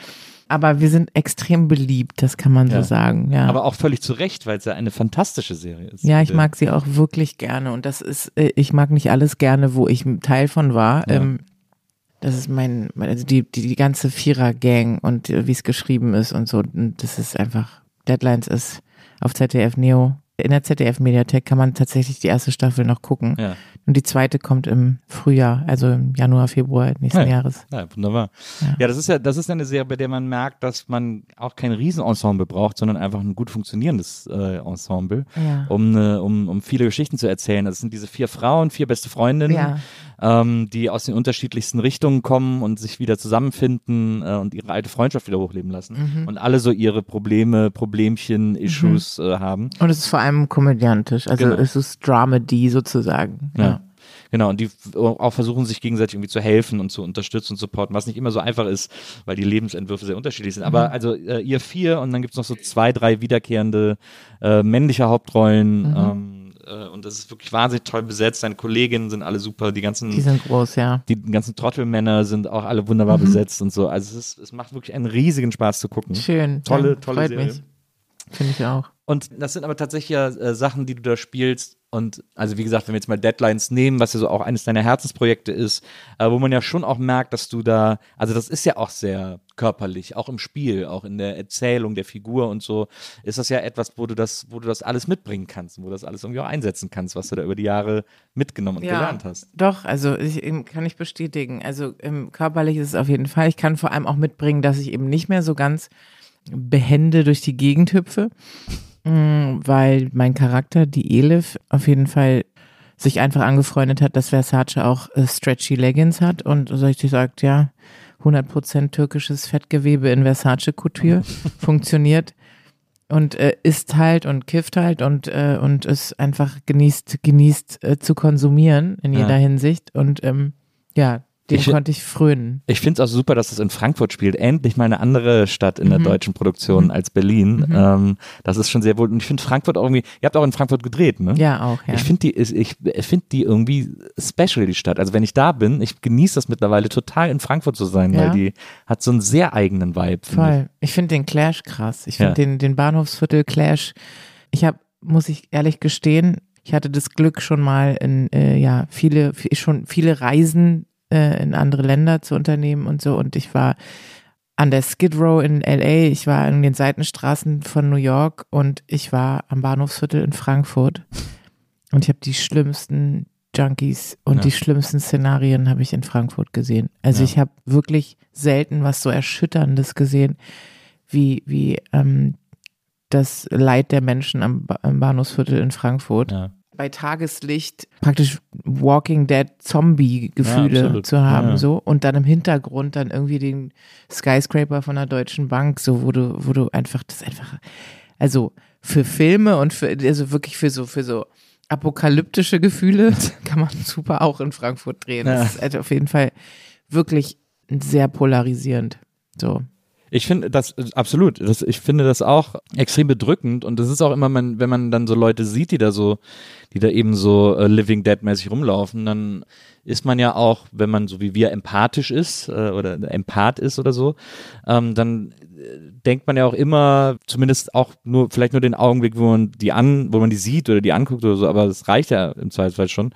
Aber wir sind extrem beliebt, das kann man Ja. so sagen. Ja. Aber auch völlig zu Recht, weil es ja eine fantastische Serie ist. Ja, ich mag sie auch wirklich gerne und das ist, äh, ich mag nicht alles gerne, wo ich Teil von war. Ja. Ähm, das ist mein, also die, die, die ganze Vierer-Gang und äh, wie es geschrieben ist und so. Und das ist einfach, Deadlines ist auf ZDF Neo. In der ZDF-Mediathek kann man tatsächlich die erste Staffel noch gucken. Ja. Und die zweite kommt im Frühjahr, also im Januar, Februar nächsten Ja. Jahres. Ja, wunderbar. Ja. Ja. das ist ja, das ist eine Serie, bei der man merkt, dass man auch kein Riesenensemble braucht, sondern einfach ein gut funktionierendes äh, Ensemble, um, ne, um, um viele Geschichten zu erzählen. Das sind diese vier Frauen, vier beste Freundinnen, Ja. Ähm, die aus den unterschiedlichsten Richtungen kommen und sich wieder zusammenfinden äh, und ihre alte Freundschaft wieder hochleben lassen. Mhm. Und alle so ihre Probleme, Problemchen, Issues äh, haben. Und es ist vor allem komödiantisch, also Genau. es ist Dramedy sozusagen. Ja. Genau, und die auch versuchen sich gegenseitig irgendwie zu helfen und zu unterstützen und supporten, was nicht immer so einfach ist, weil die Lebensentwürfe sehr unterschiedlich sind. Aber also äh, ihr vier und dann gibt's noch so zwei, drei wiederkehrende äh, männliche Hauptrollen. Ähm, äh, und das ist wirklich wahnsinnig toll besetzt. Seine Kolleginnen sind alle super, die ganzen Die sind groß, ja. die ganzen Trottelmänner sind auch alle wunderbar besetzt und so. Also es, ist, es macht wirklich einen riesigen Spaß zu gucken. Schön. Tolle, ja, tolle Serie. mich. Finde ich auch. Und das sind aber tatsächlich ja äh, Sachen, die du da spielst. Und also wie gesagt, wenn wir jetzt mal Deadlines nehmen, was ja so auch eines deiner Herzensprojekte ist, äh, wo man ja schon auch merkt, dass du da, also das ist ja auch sehr körperlich, auch im Spiel, auch in der Erzählung der Figur und so, ist das ja etwas, wo du das, wo du das alles mitbringen kannst, wo du das alles irgendwie auch einsetzen kannst, was du da über die Jahre mitgenommen und gelernt hast. Doch, also ich, kann ich bestätigen. Also ähm, körperlich ist es auf jeden Fall. Ich kann vor allem auch mitbringen, dass ich eben nicht mehr so ganz behende durch die Gegend hüpfe, Mm, weil mein Charakter, die Elif, auf jeden Fall sich einfach angefreundet hat, dass Versace auch äh, stretchy Leggings hat und so richtig sagt, ja, 100% türkisches Fettgewebe in Versace Couture [LAUGHS] funktioniert und äh, isst halt und kifft halt und äh, und es einfach genießt genießt äh, zu konsumieren in Ja. jeder Hinsicht und ähm, ja dem Ich- konnte ich frönen Ich finde es auch super, dass es in Frankfurt spielt. Endlich mal eine andere Stadt Mhm. in der deutschen Produktion als Berlin. Ähm, das ist schon sehr wohl. Und ich finde Frankfurt auch irgendwie, ihr habt auch in Frankfurt gedreht, ne? ja auch ja Ich finde die, ist- ich finde die irgendwie special, die Stadt. Also wenn ich da bin, ich genieße das mittlerweile total in Frankfurt zu sein, Ja. weil die hat so einen sehr eigenen Vibe. voll ich finde den Clash krass ich finde Ja. den den Bahnhofsviertel Clash ich habe muss ich ehrlich gestehen ich hatte das Glück schon mal in äh, ja viele vi- schon viele Reisen äh, in andere Länder zu unternehmen und so und ich war an der Skid Row in LA, ich war in den Seitenstraßen von New York und ich war am Bahnhofsviertel in Frankfurt und ich habe die schlimmsten Junkies und Ja. die schlimmsten Szenarien habe ich in Frankfurt gesehen. Also Ja. ich habe wirklich selten was so erschütterndes gesehen, wie wie ähm, das Leid der Menschen am, ba am Bahnhofsviertel in Frankfurt. Ja. Bei Tageslicht praktisch Walking Dead Zombie-Gefühle absolut. zu haben, Ja, ja. so und dann im Hintergrund dann irgendwie den Skyscraper von der Deutschen Bank, so wo du, wo du einfach das einfach, also für Filme und für, also wirklich für so, für so apokalyptische Gefühle [LAUGHS] kann man super auch in Frankfurt drehen. Ja. Das ist halt auf jeden Fall wirklich sehr polarisierend. So. Ich finde das absolut. Das, ich finde das auch extrem bedrückend und das ist auch immer, man, wenn man dann so Leute sieht, die da so, die da eben so äh, Living Dead mäßig rumlaufen, dann ist man ja auch, wenn man so wie wir empathisch ist äh, oder Empath ist oder so, ähm, dann äh, denkt man ja auch immer, zumindest auch nur vielleicht nur den Augenblick, wo man die an, wo man die sieht oder die anguckt oder so, aber das reicht ja im Zweifelsfall schon.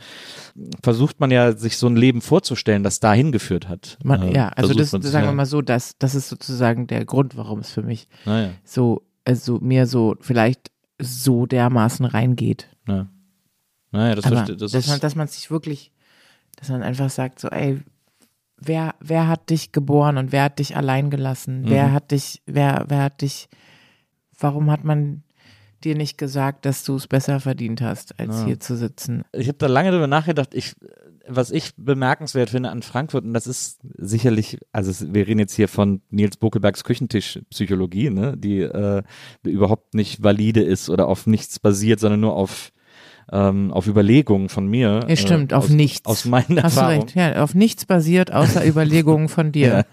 Versucht man ja sich so ein Leben vorzustellen, das dahin geführt hat. Man, Äh, ja, also das, sich sagen ja. wir mal so, das, das ist sozusagen der Grund, warum es für mich Naja, so, also mir so vielleicht so dermaßen reingeht. ja. Naja, das, Aber verstehe, das dass, ist, man, dass man sich wirklich, dass man einfach sagt, so, ey, wer, wer hat dich geboren und wer hat dich allein gelassen? Wer Mhm. hat dich, wer, wer hat dich, warum hat man dir nicht gesagt, dass du es besser verdient hast, als Ja. hier zu sitzen? Ich habe da lange drüber nachgedacht. Ich, was ich bemerkenswert finde an Frankfurt, und das ist sicherlich, also wir reden jetzt hier von Nils Bokelbergs Küchentischpsychologie, ne, die äh, überhaupt nicht valide ist oder auf nichts basiert, sondern nur auf ähm, auf Überlegungen von mir. Ja, stimmt, äh, auf aus, nichts. Aus meinen Hast du Erfahrungen. recht, ja, auf nichts basiert, außer [LAUGHS] Überlegungen von dir.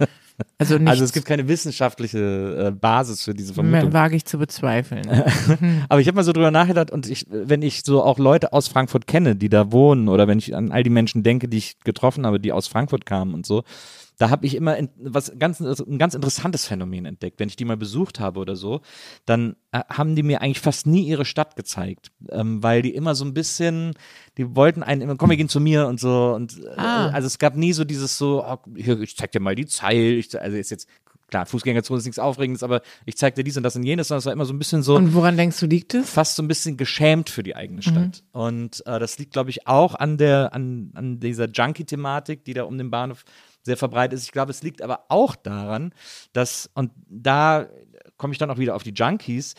Also nichts Also es gibt keine wissenschaftliche äh, Basis für diese Vermutung. wage ich zu bezweifeln. [LAUGHS] Aber ich habe mal so drüber nachgedacht und ich, wenn ich so auch Leute aus Frankfurt kenne, die da wohnen oder wenn ich an all die Menschen denke, die ich getroffen habe, die aus Frankfurt kamen und so, da habe ich immer was ganz, ein ganz interessantes Phänomen entdeckt. Wenn ich die mal besucht habe oder so, dann äh, haben die mir eigentlich fast nie ihre Stadt gezeigt, ähm, weil die immer so ein bisschen, die wollten einen immer, komm, wir gehen zu mir und so und äh, Ah. also es gab nie so dieses so, oh, hier, ich zeig dir mal die Zeil, ich, also ist jetzt klar, Fußgängerzone ist nichts Aufregendes, aber ich zeig dir dies und das und jenes, sondern es war immer so ein bisschen so Und woran denkst du, liegt es? fast so ein bisschen geschämt für die eigene Stadt. Und äh, das liegt, glaube ich, auch an der, an, an dieser Junkie-Thematik, die da um den Bahnhof sehr verbreitet ist. Ich glaube, es liegt aber auch daran, dass, und da komme ich dann auch wieder auf die Junkies,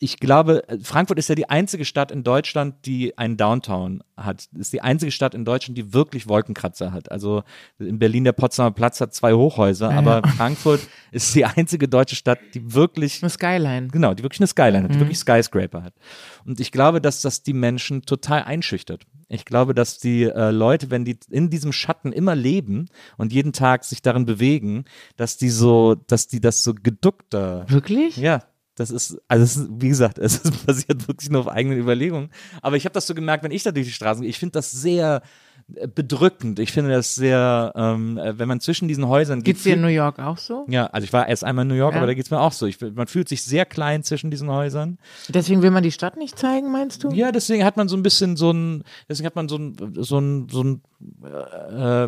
ich glaube, Frankfurt ist ja die einzige Stadt in Deutschland, die einen Downtown hat. Ist die einzige Stadt in Deutschland, die wirklich Wolkenkratzer hat. Also in Berlin der Potsdamer Platz hat zwei Hochhäuser, aber Frankfurt ist die einzige deutsche Stadt, die wirklich Eine Skyline. Genau, die wirklich eine Skyline hat, die wirklich Skyscraper hat. Und ich glaube, dass das die Menschen total einschüchtert. Ich glaube, dass die äh, Leute, wenn die in diesem Schatten immer leben und jeden Tag sich darin bewegen, dass die so, dass die das so geduckter Wirklich? ja, das ist, also es ist, wie gesagt, [LAUGHS] es ist basiert wirklich nur auf eigenen Überlegungen. Aber ich habe das so gemerkt, wenn ich da durch die Straßen gehe, ich finde das sehr bedrückend. Ich finde das sehr, ähm, äh, wenn man zwischen diesen Häusern geht. Geht's dir in New York auch so? ja, also ich war erst einmal in New York, Ja. aber da geht's mir auch so. Ich, man fühlt sich sehr klein zwischen diesen Häusern. Deswegen will man die Stadt nicht zeigen, meinst du? Ja, deswegen hat man so ein bisschen so ein, deswegen hat man so ein, so ein, so ein, äh,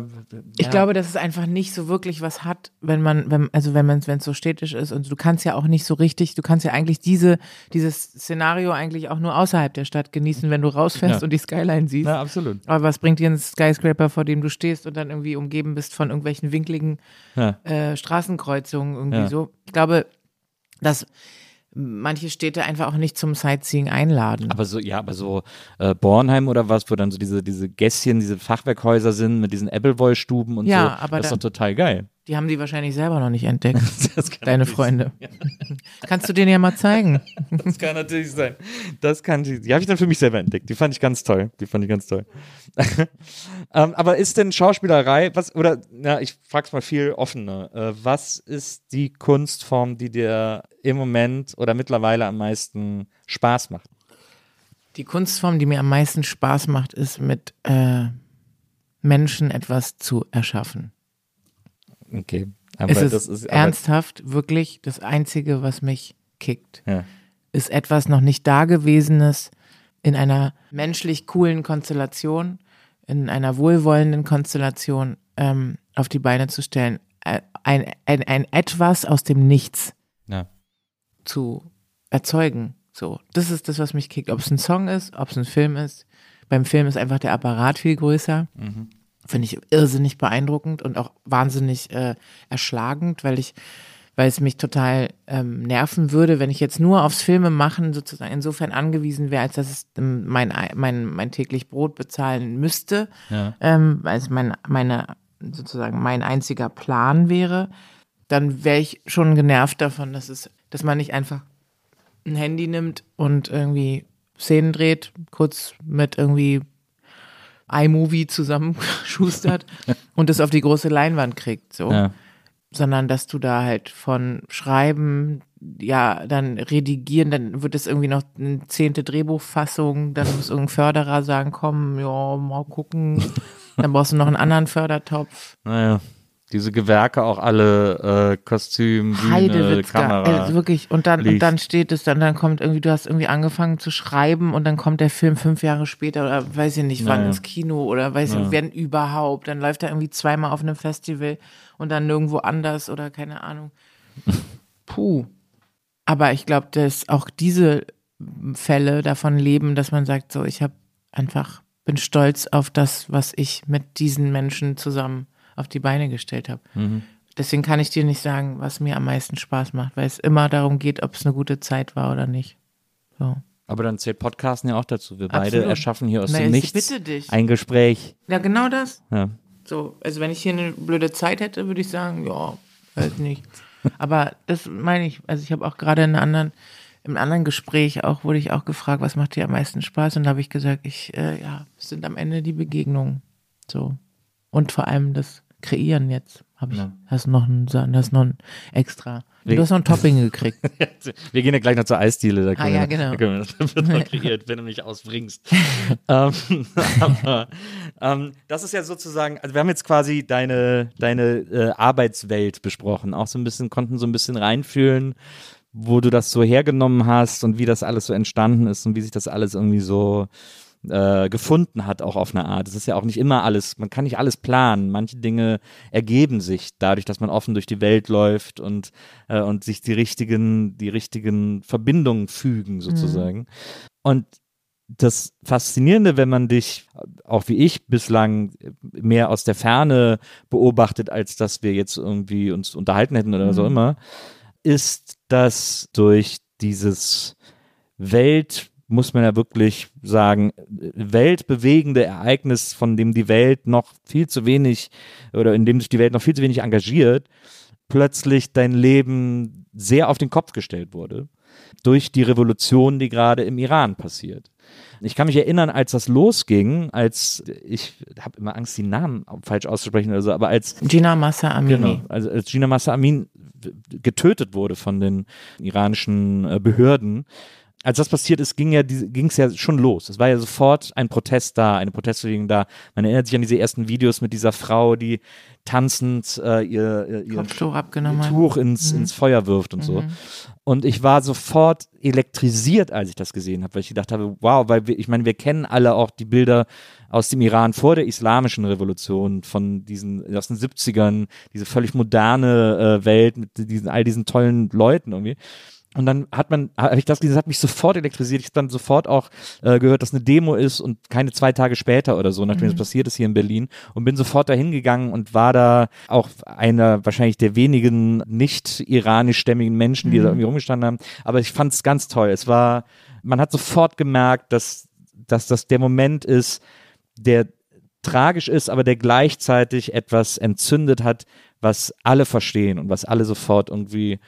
Ich ja. glaube, dass es einfach nicht so wirklich was hat, wenn man, wenn, also wenn man, wenn es so städtisch ist und du kannst ja auch nicht so richtig, du kannst ja eigentlich diese, dieses Szenario eigentlich auch nur außerhalb der Stadt genießen, wenn du rausfährst Ja. und die Skyline siehst. Ja, absolut. Aber was bringt dir ein Skyscraper, vor dem du stehst und dann irgendwie umgeben bist von irgendwelchen winkligen Ja. äh, Straßenkreuzungen irgendwie so? Ich glaube, dass manche Städte einfach auch nicht zum Sightseeing einladen. Aber so, ja, aber so äh, Bornheim oder was, wo dann so diese, diese Gässchen, diese Fachwerkhäuser sind mit diesen Ebbelwollstuben und Ja, so. aber das ist doch total geil. Die haben die wahrscheinlich selber noch nicht entdeckt, [LAUGHS] deine Freunde. [LAUGHS] Kannst du denen ja mal zeigen. [LAUGHS] Das kann natürlich sein. Das kann die, die habe ich dann für mich selber entdeckt. Die fand ich ganz toll. Die fand ich ganz toll. ähm, aber ist denn Schauspielerei, was, oder, na, ich frag's mal viel offener. Äh, was ist die Kunstform, die dir im Moment oder mittlerweile am meisten Spaß macht? Die Kunstform, die mir am meisten Spaß macht, ist mit äh, Menschen etwas zu erschaffen. Okay. Aber es ist, das ist ernsthaft wirklich das Einzige, was mich kickt. Ja. Ist etwas noch nicht Dagewesenes in einer menschlich coolen Konstellation, in einer wohlwollenden Konstellation ähm, auf die Beine zu stellen. Ein, ein, ein etwas aus dem Nichts Ja. zu erzeugen. So, das ist das, was mich kickt. Ob es ein Song ist, ob es ein Film ist. Beim Film ist einfach der Apparat viel größer. Finde ich irrsinnig beeindruckend und auch wahnsinnig äh, erschlagend, weil ich, weil es mich total ähm, nerven würde, wenn ich jetzt nur aufs Filme machen sozusagen insofern angewiesen wäre, als dass es ähm, mein, mein, mein täglich Brot bezahlen müsste, Ja. ähm, weil es mein, meine, sozusagen mein einziger Plan wäre, dann wäre ich schon genervt davon, dass es, dass man nicht einfach ein Handy nimmt und irgendwie Szenen dreht, kurz mit irgendwie iMovie zusammenschustert [LAUGHS] und es auf die große Leinwand kriegt, so. Ja. Sondern dass du da halt von Schreiben, ja, dann redigieren, dann wird es irgendwie noch eine zehnte Drehbuchfassung, dann muss irgendein Förderer sagen, komm, ja, mal gucken. [LAUGHS] Dann brauchst du noch einen anderen Fördertopf. Naja. Diese Gewerke auch alle, äh, Kostüm, Bühne, Heidewitzka, Kamera. also wirklich. Und dann, Licht. und dann steht es, dann, dann kommt irgendwie, du hast irgendwie angefangen zu schreiben und dann kommt der Film fünf Jahre später oder weiß ich nicht wann Naja. ins Kino oder weiß ich nicht, wenn überhaupt. Dann läuft er irgendwie zweimal auf einem Festival und dann nirgendwo anders oder keine Ahnung. [LAUGHS] Puh. Aber ich glaube, dass auch diese Fälle davon leben, dass man sagt, so, ich habe einfach, bin stolz auf das, was ich mit diesen Menschen zusammen auf die Beine gestellt habe. Mhm. Deswegen kann ich dir nicht sagen, was mir am meisten Spaß macht, weil es immer darum geht, ob es eine gute Zeit war oder nicht. So. Aber dann zählt Podcasten ja auch dazu. Wir beide Absolut. erschaffen hier aus Na, dem ich Nichts bitte dich. ein Gespräch. Ja, genau das. Ja. So, also wenn ich hier eine blöde Zeit hätte, würde ich sagen, ja, weiß nicht. [LAUGHS] Aber das meine ich, also ich habe auch gerade in einem anderen, im anderen Gespräch auch, wurde ich auch gefragt, was macht dir am meisten Spaß? Und da habe ich gesagt, ich, äh, ja, es sind am Ende die Begegnungen. So. Und vor allem das Kreieren jetzt. Habe ich, Ja. hast noch ein, hast noch ein extra. Du hast noch ein Topping gekriegt. [LAUGHS] Wir gehen ja gleich noch zur Eisdiele. Da Ah, ja, wir, genau. Da wir, [LAUGHS] das wird noch kreiert, wenn du mich ausbringst. [LAUGHS] ähm, aber, ähm, das ist ja sozusagen, also wir haben jetzt quasi deine, deine äh, Arbeitswelt besprochen. Auch so ein bisschen, konnten so ein bisschen reinfühlen, wo du das so hergenommen hast und wie das alles so entstanden ist und wie sich das alles irgendwie so äh, gefunden hat, auch auf eine Art. Es ist ja auch nicht immer alles, man kann nicht alles planen. Manche Dinge ergeben sich dadurch, dass man offen durch die Welt läuft und, äh, und sich die richtigen, die richtigen Verbindungen fügen, sozusagen. Und das Faszinierende, wenn man dich, auch wie ich bislang, mehr aus der Ferne beobachtet, als dass wir jetzt irgendwie uns unterhalten hätten oder was auch immer, ist, dass durch dieses Welt, muss man ja wirklich sagen, weltbewegende Ereignis, von dem die Welt noch viel zu wenig oder in dem sich die Welt noch viel zu wenig engagiert, plötzlich dein Leben sehr auf den Kopf gestellt wurde durch die Revolution, die gerade im Iran passiert. Ich kann mich erinnern, als das losging, als ich habe immer Angst, die Namen falsch auszusprechen oder so, aber als Gina Massa Amini. Genau, also als Gina Massa Amin getötet wurde von den iranischen äh, Behörden, als das passiert ist, ging ja ging es ja schon los. Es war ja sofort ein Protest da, eine Protestbewegung da. Man erinnert sich an diese ersten Videos mit dieser Frau, die tanzend äh, ihr, ihr, ihr Kopftuch abgenommen hat. Tuch ins, ins Feuer wirft und so. Und ich war sofort elektrisiert, als ich das gesehen habe, weil ich gedacht habe, wow, weil wir, ich meine, wir kennen alle auch die Bilder aus dem Iran vor der islamischen Revolution, von diesen, aus den 70ern, diese völlig moderne äh, Welt mit diesen, all diesen tollen Leuten irgendwie. Und dann hat man, habe ich das gesehen, das hat mich sofort elektrisiert. Ich habe dann sofort auch äh, gehört, dass eine Demo ist und keine zwei Tage später oder so, nachdem das passiert ist hier in Berlin und bin sofort dahin gegangen und war da auch einer wahrscheinlich der wenigen nicht iranischstämmigen Menschen, die da irgendwie rumgestanden haben. Aber ich fand es ganz toll. Es war, man hat sofort gemerkt, dass, dass das der Moment ist, der tragisch ist, aber der gleichzeitig etwas entzündet hat, was alle verstehen und was alle sofort irgendwie,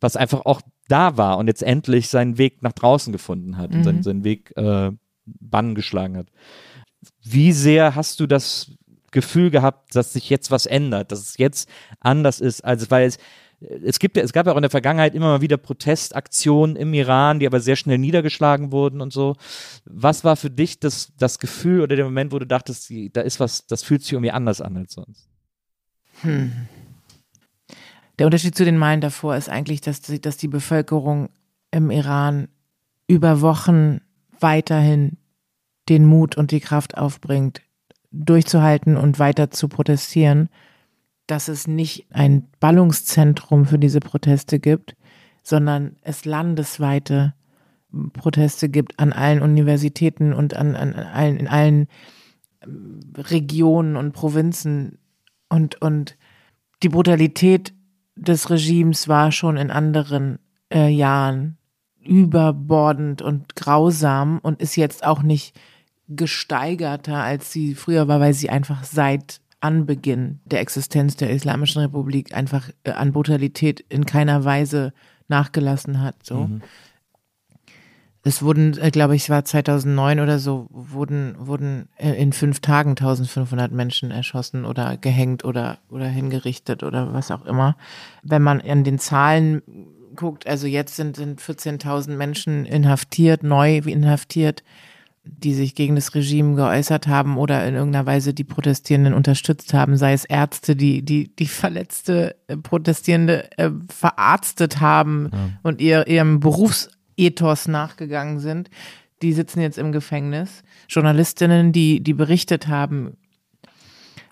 was einfach auch da war und jetzt endlich seinen Weg nach draußen gefunden hat und seinen, seinen Weg äh, bannen geschlagen hat. Wie sehr hast du das Gefühl gehabt, dass sich jetzt was ändert, dass es jetzt anders ist, als weil es es gibt ja, es gab ja auch in der Vergangenheit immer mal wieder Protestaktionen im Iran, die aber sehr schnell niedergeschlagen wurden und so. Was war für dich das, das Gefühl oder der Moment, wo du dachtest, da ist was, das fühlt sich irgendwie anders an als sonst? Der Unterschied zu den Malen davor ist eigentlich, dass die, dass die Bevölkerung im Iran über Wochen weiterhin den Mut und die Kraft aufbringt, durchzuhalten und weiter zu protestieren, dass es nicht ein Ballungszentrum für diese Proteste gibt, sondern es landesweite Proteste gibt an allen Universitäten und an, an allen, in allen ähm, Regionen und Provinzen. Und, und die Brutalität des Regimes war schon in anderen äh, Jahren überbordend und grausam und ist jetzt auch nicht gesteigerter, als sie früher war, weil sie einfach seit Anbeginn der Existenz der Islamischen Republik einfach äh, an Brutalität in keiner Weise nachgelassen hat. So. Es wurden, äh, glaube ich, es war 2009 oder so, wurden, wurden äh, in fünf Tagen 1500 Menschen erschossen oder gehängt oder, oder hingerichtet oder was auch immer. Wenn man an den Zahlen guckt, also jetzt sind, sind 14.000 Menschen inhaftiert, neu inhaftiert, die sich gegen das Regime geäußert haben oder in irgendeiner Weise die Protestierenden unterstützt haben, sei es Ärzte, die die, die verletzte äh, Protestierende äh, verarztet haben und ihr, ihrem Berufsethos nachgegangen sind. Die sitzen jetzt im Gefängnis. Journalistinnen, die, die berichtet haben,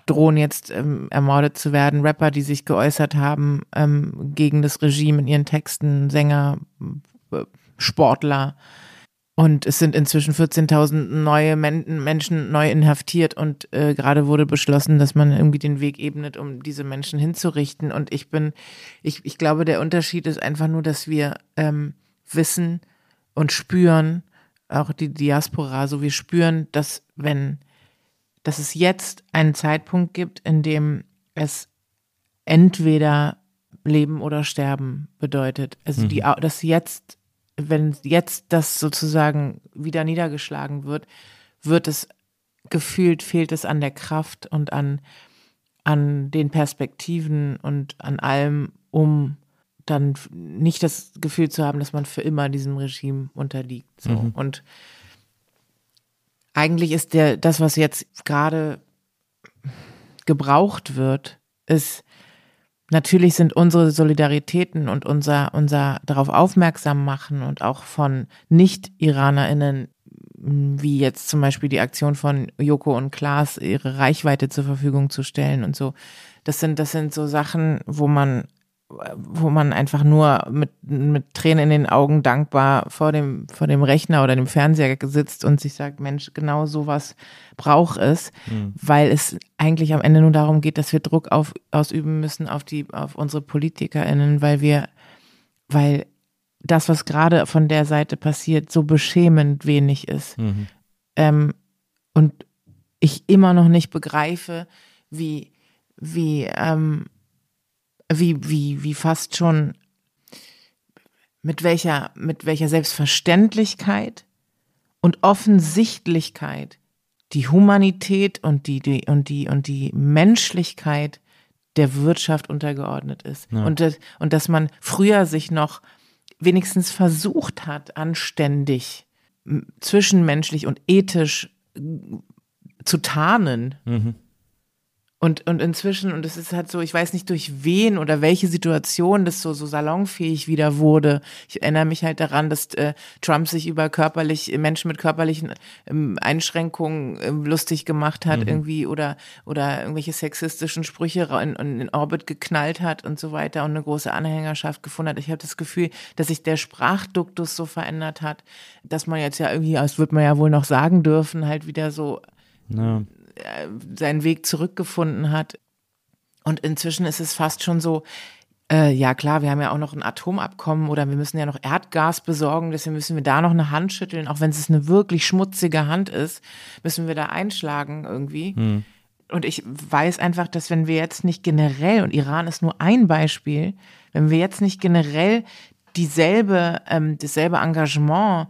drohen jetzt ähm, ermordet zu werden. Rapper, die sich geäußert haben ähm, gegen das Regime in ihren Texten, Sänger, äh, Sportler. Und es sind inzwischen 14.000 neue Men Menschen neu inhaftiert und äh, gerade wurde beschlossen, dass man irgendwie den Weg ebnet, um diese Menschen hinzurichten. Und ich bin, ich, ich glaube, der Unterschied ist einfach nur, dass wir ähm, wissen und spüren, auch die Diaspora, so wir spüren, dass wenn, dass es jetzt einen Zeitpunkt gibt, in dem es entweder Leben oder Sterben bedeutet. Also die, dass jetzt wenn jetzt das sozusagen wieder niedergeschlagen wird, wird es gefühlt, fehlt es an der Kraft und an, an den Perspektiven und an allem, um dann nicht das Gefühl zu haben, dass man für immer diesem Regime unterliegt. So. Mhm. Und eigentlich ist der, das, was jetzt gerade gebraucht wird, ist Natürlich sind unsere Solidaritäten und unser, unser darauf aufmerksam machen und auch von Nicht-IranerInnen, wie jetzt zum Beispiel die Aktion von Joko und Klaas, ihre Reichweite zur Verfügung zu stellen und so. Das sind, das sind so Sachen, wo man wo man einfach nur mit, mit Tränen in den Augen dankbar vor dem, vor dem Rechner oder dem Fernseher sitzt und sich sagt, Mensch, genau sowas braucht es, mhm. weil es eigentlich am Ende nur darum geht, dass wir Druck auf, ausüben müssen auf die, auf unsere PolitikerInnen, weil wir, weil das, was gerade von der Seite passiert, so beschämend wenig ist. Mhm. Ähm, und ich immer noch nicht begreife, wie, wie, ähm, wie, wie, wie fast schon mit welcher, mit welcher Selbstverständlichkeit und Offensichtlichkeit die Humanität und die, die, und die, und die Menschlichkeit der Wirtschaft untergeordnet ist. Ja. Und, das, und dass man früher sich noch wenigstens versucht hat, anständig, zwischenmenschlich und ethisch zu tarnen. Mhm. Und, und inzwischen, und es ist halt so, ich weiß nicht durch wen oder welche Situation das so, so salonfähig wieder wurde. Ich erinnere mich halt daran, dass äh, Trump sich über körperlich, Menschen mit körperlichen ähm, Einschränkungen ähm, lustig gemacht hat irgendwie oder, oder irgendwelche sexistischen Sprüche in, in Orbit geknallt hat und so weiter und eine große Anhängerschaft gefunden hat. Ich habe das Gefühl, dass sich der Sprachduktus so verändert hat, dass man jetzt ja irgendwie, das wird man ja wohl noch sagen dürfen, halt wieder so Ja. Seinen Weg zurückgefunden hat. Und inzwischen ist es fast schon so, äh, ja klar, wir haben ja auch noch ein Atomabkommen oder wir müssen ja noch Erdgas besorgen, deswegen müssen wir da noch eine Hand schütteln, auch wenn es eine wirklich schmutzige Hand ist, müssen wir da einschlagen irgendwie. Und ich weiß einfach, dass wenn wir jetzt nicht generell, und Iran ist nur ein Beispiel, wenn wir jetzt nicht generell dieselbe, ähm, dasselbe Engagement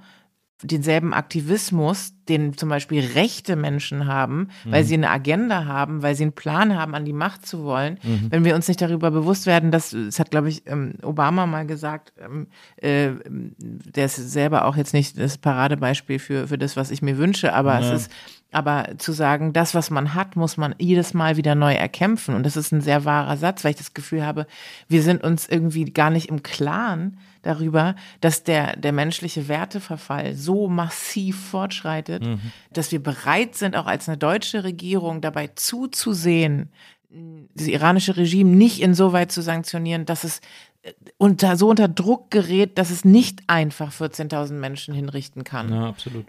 denselben Aktivismus, den zum Beispiel rechte Menschen haben, weil sie eine Agenda haben, weil sie einen Plan haben, an die Macht zu wollen. Wenn wir uns nicht darüber bewusst werden, dass, das hat, glaube ich, ähm, Obama mal gesagt, ähm, äh, der ist selber auch jetzt nicht das Paradebeispiel für, für das, was ich mir wünsche, aber es ist, aber zu sagen, das, was man hat, muss man jedes Mal wieder neu erkämpfen. Und das ist ein sehr wahrer Satz, weil ich das Gefühl habe, wir sind uns irgendwie gar nicht im Klaren darüber, dass der, der menschliche Werteverfall so massiv fortschreitet, dass wir bereit sind, auch als eine deutsche Regierung dabei zuzusehen, das iranische Regime nicht insoweit zu sanktionieren, dass es äh, unter, so unter Druck gerät, dass es nicht einfach 14.000 Menschen hinrichten kann. ja, absolut.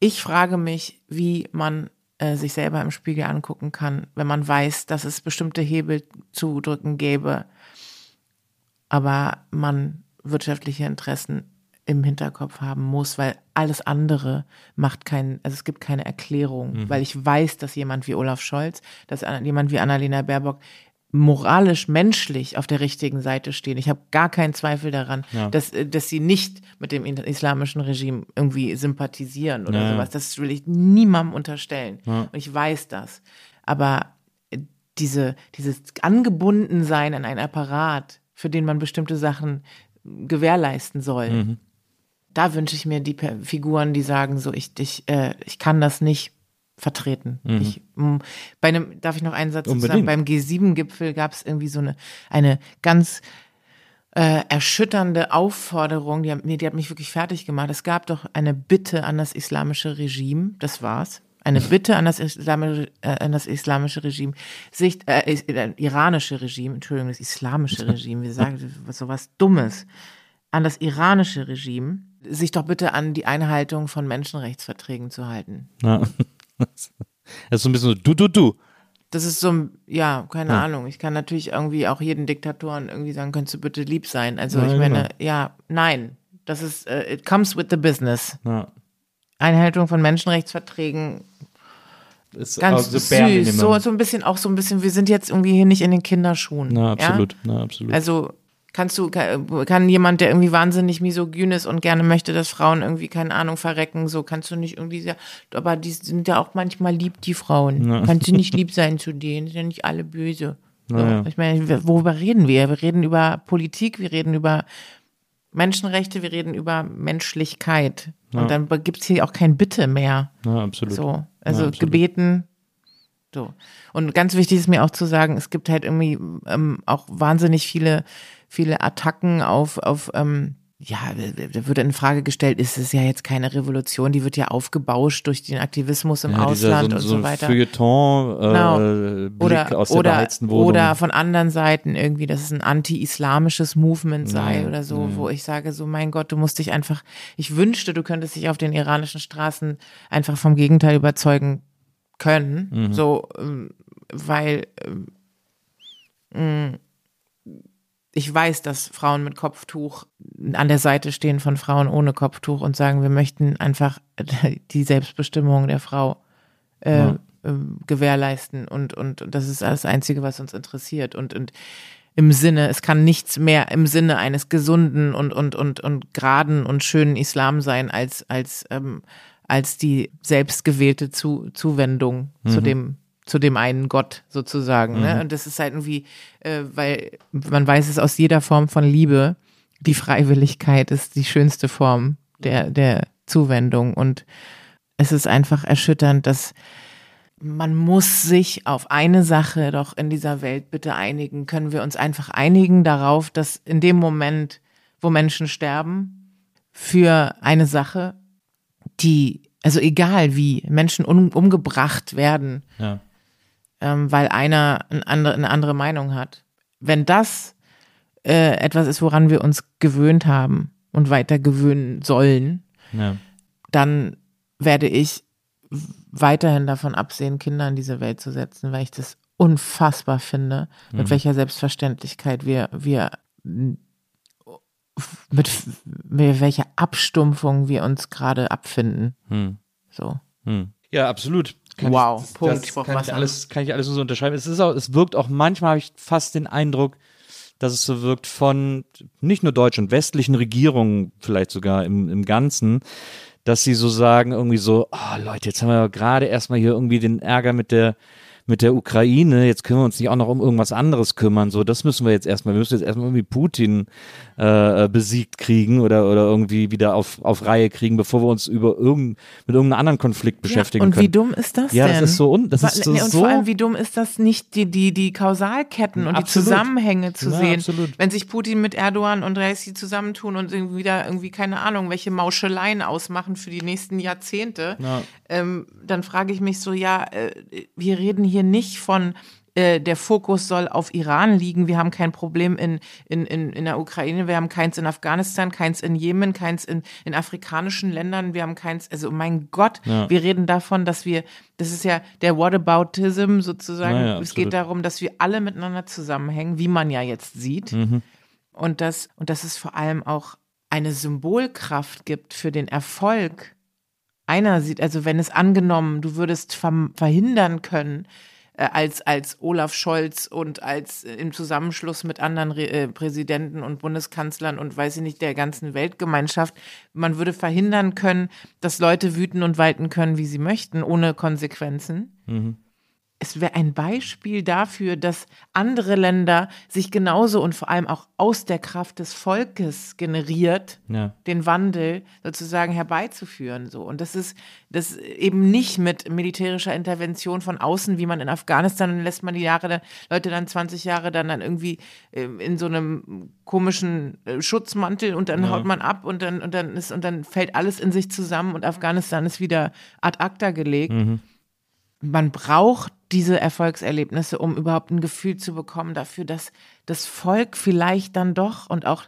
Ich frage mich, wie man äh, sich selber im Spiegel angucken kann, wenn man weiß, dass es bestimmte Hebel zu drücken gäbe, aber man wirtschaftliche Interessen im Hinterkopf haben muss, weil alles andere macht keinen, also es gibt keine Erklärung, weil ich weiß, dass jemand wie Olaf Scholz, dass jemand wie Annalena Baerbock moralisch, menschlich auf der richtigen Seite stehen. Ich habe gar keinen Zweifel daran, Ja. dass, äh, dass sie nicht mit dem islamischen Regime irgendwie sympathisieren oder Ja, ja. sowas. Das will ich niemandem unterstellen. Ja. Und ich weiß das. Aber äh, diese, dieses Angebundensein an einen Apparat, für den man bestimmte Sachen gewährleisten soll, Mhm. da wünsche ich mir die Figuren, die sagen so, ich, ich, äh, ich kann das nicht vertreten. Ich, m, bei einem, darf ich noch einen Satz sagen? Mhm. Beim G7-Gipfel gab es irgendwie so eine, eine ganz äh, erschütternde Aufforderung, die hat, die hat mich wirklich fertig gemacht. Es gab doch eine Bitte an das islamische Regime, das war's. Eine Bitte an das islamische, äh, an das islamische Regime, sich, äh, äh, iranische Regime, Entschuldigung, das islamische [LAUGHS] Regime, wir sagen so was Dummes, an das iranische Regime, sich doch bitte an die Einhaltung von Menschenrechtsverträgen zu halten. Ja. [LAUGHS] Das ist so ein bisschen so, du, du, du. Das ist so, ja, keine Ja. Ahnung. Ich kann natürlich irgendwie auch jeden Diktatoren irgendwie sagen, könntest du bitte lieb sein. Also Ja, ich meine, genau. ja, nein. Das ist, äh, it comes with the business. Einhaltung von Menschenrechtsverträgen, Ist ganz also süß. So, so ein bisschen, auch so ein bisschen, wir sind jetzt irgendwie hier nicht in den Kinderschuhen. Na, Ja? absolut. Na, absolut. Also kannst du, kann, jemand, der irgendwie wahnsinnig misogyn ist und gerne möchte, dass Frauen irgendwie, keine Ahnung, verrecken, so kannst du nicht irgendwie, sehr, aber die sind ja auch manchmal lieb, die Frauen. Ja. Kannst du nicht [LAUGHS] lieb sein zu denen, sind ja nicht alle böse. So. Ja, ja. Ich meine, worüber reden wir? Wir reden über Politik, wir reden über Menschenrechte, wir reden über Menschlichkeit. Und dann gibt es hier auch kein Bitte mehr. Na, absolut. So, also Ja, absolut. gebeten. So. Und ganz wichtig ist mir auch zu sagen, es gibt halt irgendwie ähm, auch wahnsinnig viele, viele Attacken auf, auf ähm, ja, da wird in Frage gestellt, ist es ja jetzt keine Revolution, die wird ja aufgebauscht durch den Aktivismus im ja, dieser, Ausland so, und so weiter. Feuilleton, äh, Genau. Blick Oder, aus der oder, beheizten Wohnung. oder von anderen Seiten irgendwie, dass es ein anti-islamisches Movement sei Nein, oder so, nein. wo ich sage, so mein Gott, du musst dich einfach, ich wünschte, du könntest dich auf den iranischen Straßen einfach vom Gegenteil überzeugen können, Mhm. so, ähm, weil ähm, mh, ich weiß, dass Frauen mit Kopftuch an der Seite stehen von Frauen ohne Kopftuch und sagen, wir möchten einfach [LAUGHS] die Selbstbestimmung der Frau äh, Ja. ähm, gewährleisten. Und, und, und das ist das Einzige, was uns interessiert. Und, und im Sinne, es kann nichts mehr im Sinne eines gesunden und, und, und, und geraden und schönen Islam sein, als, als, ähm, als die selbstgewählte Zu, Zuwendung zu dem zu dem einen Gott sozusagen. Ne? Und das ist halt irgendwie, äh, weil man weiß es aus jeder Form von Liebe, die Freiwilligkeit ist die schönste Form der, der Zuwendung. Und es ist einfach erschütternd, dass man muss sich auf eine Sache doch in dieser Welt bitte einigen. Können wir uns einfach einigen darauf, dass in dem Moment, wo Menschen sterben, für eine Sache, die, also egal wie, Menschen um, umgebracht werden, ja. Ähm, weil einer ein andere, eine andere Meinung hat. Wenn das äh, etwas ist, woran wir uns gewöhnt haben und weiter gewöhnen sollen, Ja. dann werde ich weiterhin davon absehen, Kinder in diese Welt zu setzen, weil ich das unfassbar finde, mit welcher Selbstverständlichkeit wir, wir mit, mit welcher Abstumpfung wir uns gerade abfinden. Hm. So. Hm. Ja, absolut. Wow, ich, Punkt, Das ich brauch kann, ich alles, kann ich alles nur so unterschreiben. Es, ist auch, es wirkt auch manchmal, habe ich fast den Eindruck, dass es so wirkt von nicht nur deutschen, westlichen Regierungen vielleicht sogar im, im Ganzen, dass sie so sagen, irgendwie so, oh Leute, jetzt haben wir gerade erstmal hier irgendwie den Ärger mit der mit der Ukraine, jetzt können wir uns nicht auch noch um irgendwas anderes kümmern, so, das müssen wir jetzt erstmal, wir müssen jetzt erstmal irgendwie Putin äh, besiegt kriegen oder, oder irgendwie wieder auf, auf Reihe kriegen, bevor wir uns über irgend, mit irgendeinem anderen Konflikt beschäftigen ja, und können. wie dumm ist das Ja, denn? das ist so un- das ist so- und vor allem, wie dumm ist das nicht, die, die, die Kausalketten und Absolut. die Zusammenhänge zu Ja, sehen. absolut. Wenn sich Putin mit Erdogan und Reisi zusammentun und irgendwie wieder irgendwie, keine Ahnung, welche Mauscheleien ausmachen für die nächsten Jahrzehnte, Ja. ähm, dann frage ich mich so, ja, äh, wir reden hier nicht von äh, der Fokus soll auf Iran liegen. Wir haben kein Problem in, in, in, in der Ukraine, wir haben keins in Afghanistan, keins in Jemen, keins in, in afrikanischen Ländern, wir haben keins, also mein Gott, Ja. wir reden davon, dass wir, das ist ja der Whataboutism sozusagen. Ja, es geht darum, dass wir alle miteinander zusammenhängen, wie man ja jetzt sieht. Mhm. Und das, und dass es vor allem auch eine Symbolkraft gibt für den Erfolg einer sieht, also wenn es angenommen, du würdest verhindern können, äh, als, als Olaf Scholz und als äh, im Zusammenschluss mit anderen Re äh, Präsidenten und Bundeskanzlern und weiß ich nicht, der ganzen Weltgemeinschaft, man würde verhindern können, dass Leute wüten und walten können, wie sie möchten, ohne Konsequenzen es wäre ein Beispiel dafür, dass andere Länder sich genauso und vor allem auch aus der Kraft des Volkes generiert, Ja. den Wandel sozusagen herbeizuführen. So. Und das ist das eben nicht mit militärischer Intervention von außen, wie man in Afghanistan, dann lässt man die Jahre, Leute dann 20 Jahre dann, dann irgendwie ähm, in so einem komischen äh, Schutzmantel und dann haut man ab und dann, und dann ist, und dann fällt alles in sich zusammen und Afghanistan ist wieder ad acta gelegt man braucht diese Erfolgserlebnisse, um überhaupt ein Gefühl zu bekommen dafür, dass das Volk vielleicht dann doch und auch,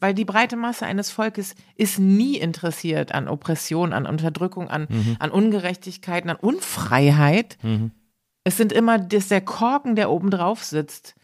weil die breite Masse eines Volkes ist nie interessiert an Oppression, an Unterdrückung, an, an Ungerechtigkeiten, an Unfreiheit. Es sind immer das, der Korken, der oben drauf sitzt.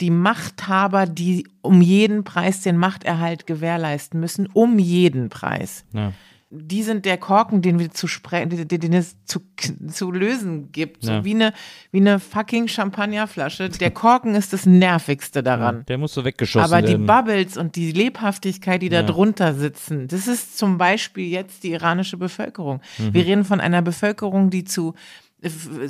Die Machthaber, die um jeden Preis den Machterhalt gewährleisten müssen, um jeden Preis Ja. Die sind der Korken, den wir zu sprechen, den, den es zu, zu lösen gibt. So Ja. wie eine, wie eine fucking Champagnerflasche. Der Korken ist das Nervigste daran. Der muss so weggeschossen Aber die werden. Bubbles und die Lebhaftigkeit, die da Ja. drunter sitzen, das ist zum Beispiel jetzt die iranische Bevölkerung. Mhm. Wir reden von einer Bevölkerung, die zu,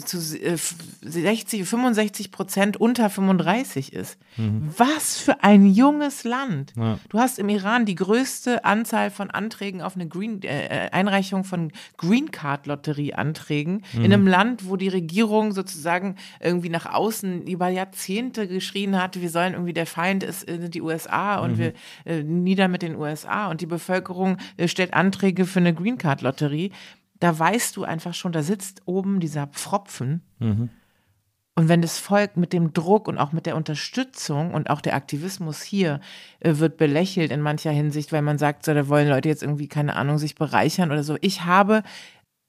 zu äh, f- 60, 65 Prozent unter 35 ist. Was für ein junges Land. Mhm. Ja. Du hast im Iran die größte Anzahl von Anträgen auf eine Green, äh, Einreichung von Green Card Lotterieanträgen Mhm. in einem Land, wo die Regierung sozusagen irgendwie nach außen über Jahrzehnte geschrien hat, wir sollen irgendwie der Feind ist äh, die USA und wir äh, nieder mit den USA und die Bevölkerung äh, stellt Anträge für eine Green Card Lotterie. Da weißt du einfach schon, da sitzt oben dieser Pfropfen und wenn das Volk mit dem Druck und auch mit der Unterstützung und auch der Aktivismus hier äh, wird belächelt in mancher Hinsicht, weil man sagt, so, da wollen Leute jetzt irgendwie, keine Ahnung, sich bereichern oder so. Ich habe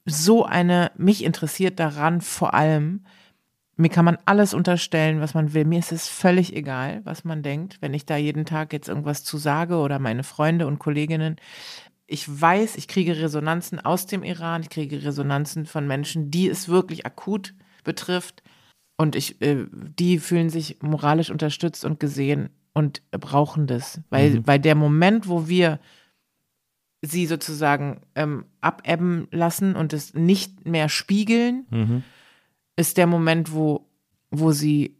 so eine, mich interessiert daran vor allem, mir kann man alles unterstellen, was man will. Mir ist es völlig egal, was man denkt, wenn ich da jeden Tag jetzt irgendwas zu sage oder meine Freunde und Kolleginnen. Ich weiß, ich kriege Resonanzen aus dem Iran, ich kriege Resonanzen von Menschen, die es wirklich akut betrifft. Und ich, äh, die fühlen sich moralisch unterstützt und gesehen und brauchen das. Weil, weil der Moment, wo wir sie sozusagen ähm, abebben lassen und es nicht mehr spiegeln, Mhm. ist der Moment, wo, wo sie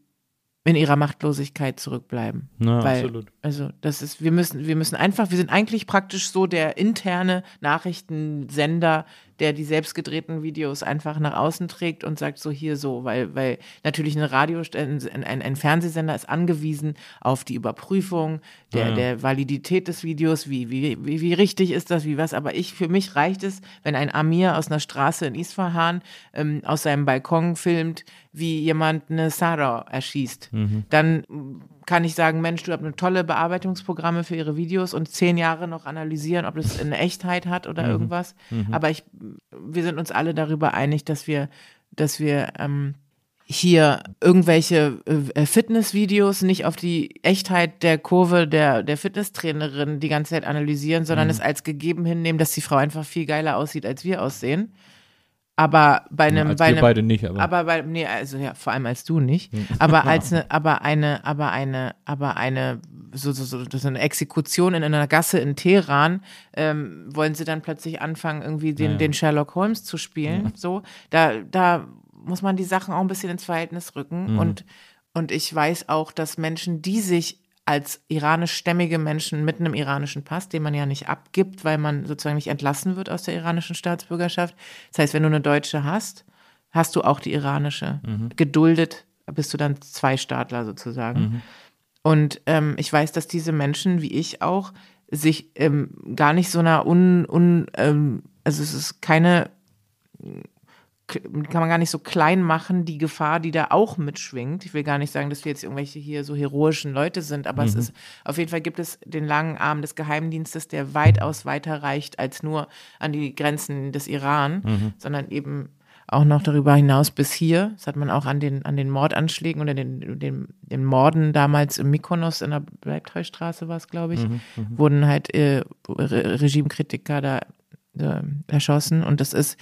in ihrer Machtlosigkeit zurückbleiben. Ja, Weil, absolut. Also das ist, wir müssen, wir müssen einfach, wir sind eigentlich praktisch so der interne Nachrichtensender, der die selbstgedrehten Videos einfach nach außen trägt und sagt so hier so, weil, weil natürlich ein Radio, ein, ein, ein Fernsehsender ist angewiesen auf die Überprüfung der, Ja. der Validität des Videos, wie, wie, wie, wie richtig ist das, wie was. Aber ich, für mich reicht es, wenn ein Amir aus einer Straße in Isfahan ähm, aus seinem Balkon filmt, wie jemand eine Sarah erschießt. Dann mm, kann ich sagen, Mensch, du hast eine tolle Bearbeitungsprogramme für ihre Videos und zehn Jahre noch analysieren, ob das eine Echtheit hat oder irgendwas. Aber ich, wir sind uns alle darüber einig, dass wir, dass wir ähm, hier irgendwelche äh, Fitnessvideos nicht auf die Echtheit der Kurve der, der Fitnesstrainerin die ganze Zeit analysieren, sondern es als gegeben hinnehmen, dass die Frau einfach viel geiler aussieht, als wir aussehen. Aber bei einem, als bei einem, beide nicht, aber. aber bei, nee, also ja, vor allem als du nicht. [LAUGHS] Aber als eine, aber eine, aber eine, aber eine, so, so, so, so eine Exekution in einer Gasse in Teheran, ähm, wollen sie dann plötzlich anfangen, irgendwie den, Ja. den Sherlock Holmes zu spielen. So, da, da muss man die Sachen auch ein bisschen ins Verhältnis rücken. Und, und ich weiß auch, dass Menschen, die sich als iranischstämmige Menschen mit einem iranischen Pass, den man ja nicht abgibt, weil man sozusagen nicht entlassen wird aus der iranischen Staatsbürgerschaft. Das heißt, wenn du eine deutsche hast, hast du auch die iranische. Geduldet bist du dann Zweistaatler sozusagen. Und ähm, ich weiß, dass diese Menschen, wie ich auch, sich ähm, gar nicht so einer un, un ähm, also es ist keine, kann man gar nicht so klein machen, die Gefahr, die da auch mitschwingt. Ich will gar nicht sagen, dass wir jetzt irgendwelche hier so heroischen Leute sind, aber es ist, auf jeden Fall gibt es den langen Arm des Geheimdienstes, der weitaus weiter reicht als nur an die Grenzen des Iran, sondern eben auch noch darüber hinaus bis hier. Das hat man auch an den, an den Mordanschlägen oder den, den, den Morden damals im Mykonos in der Bleibtreustraße war es, glaube ich, wurden halt äh, Re Regimekritiker da äh, erschossen. Und das ist,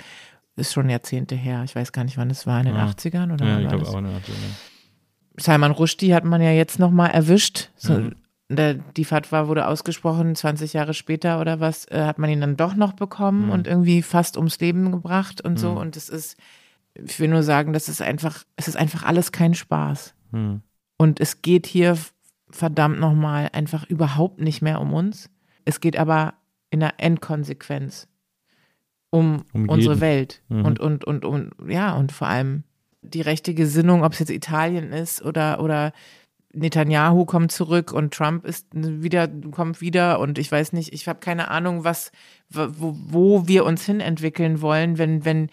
ist schon Jahrzehnte her. Ich weiß gar nicht, wann es war, in den Ja. 80ern oder ja, ich glaube auch. Ne, Salman Rushdie hat man ja jetzt nochmal erwischt. So, Mhm. der, die Fatwa wurde ausgesprochen, 20 Jahre später oder was, äh, hat man ihn dann doch noch bekommen Mhm. und irgendwie fast ums Leben gebracht und so. Und es ist, ich will nur sagen, das ist einfach, es ist einfach alles kein Spaß. Hm. Und es geht hier verdammt nochmal einfach überhaupt nicht mehr um uns. Es geht aber in der Endkonsequenz um, Um unsere. Welt Mhm. und, und, und, und, ja, und vor allem die rechte Gesinnung, ob es jetzt Italien ist oder, oder Netanyahu kommt zurück und Trump ist wieder, kommt wieder und ich weiß nicht, ich habe keine Ahnung, was, wo, wo wir uns hin entwickeln wollen, wenn, wenn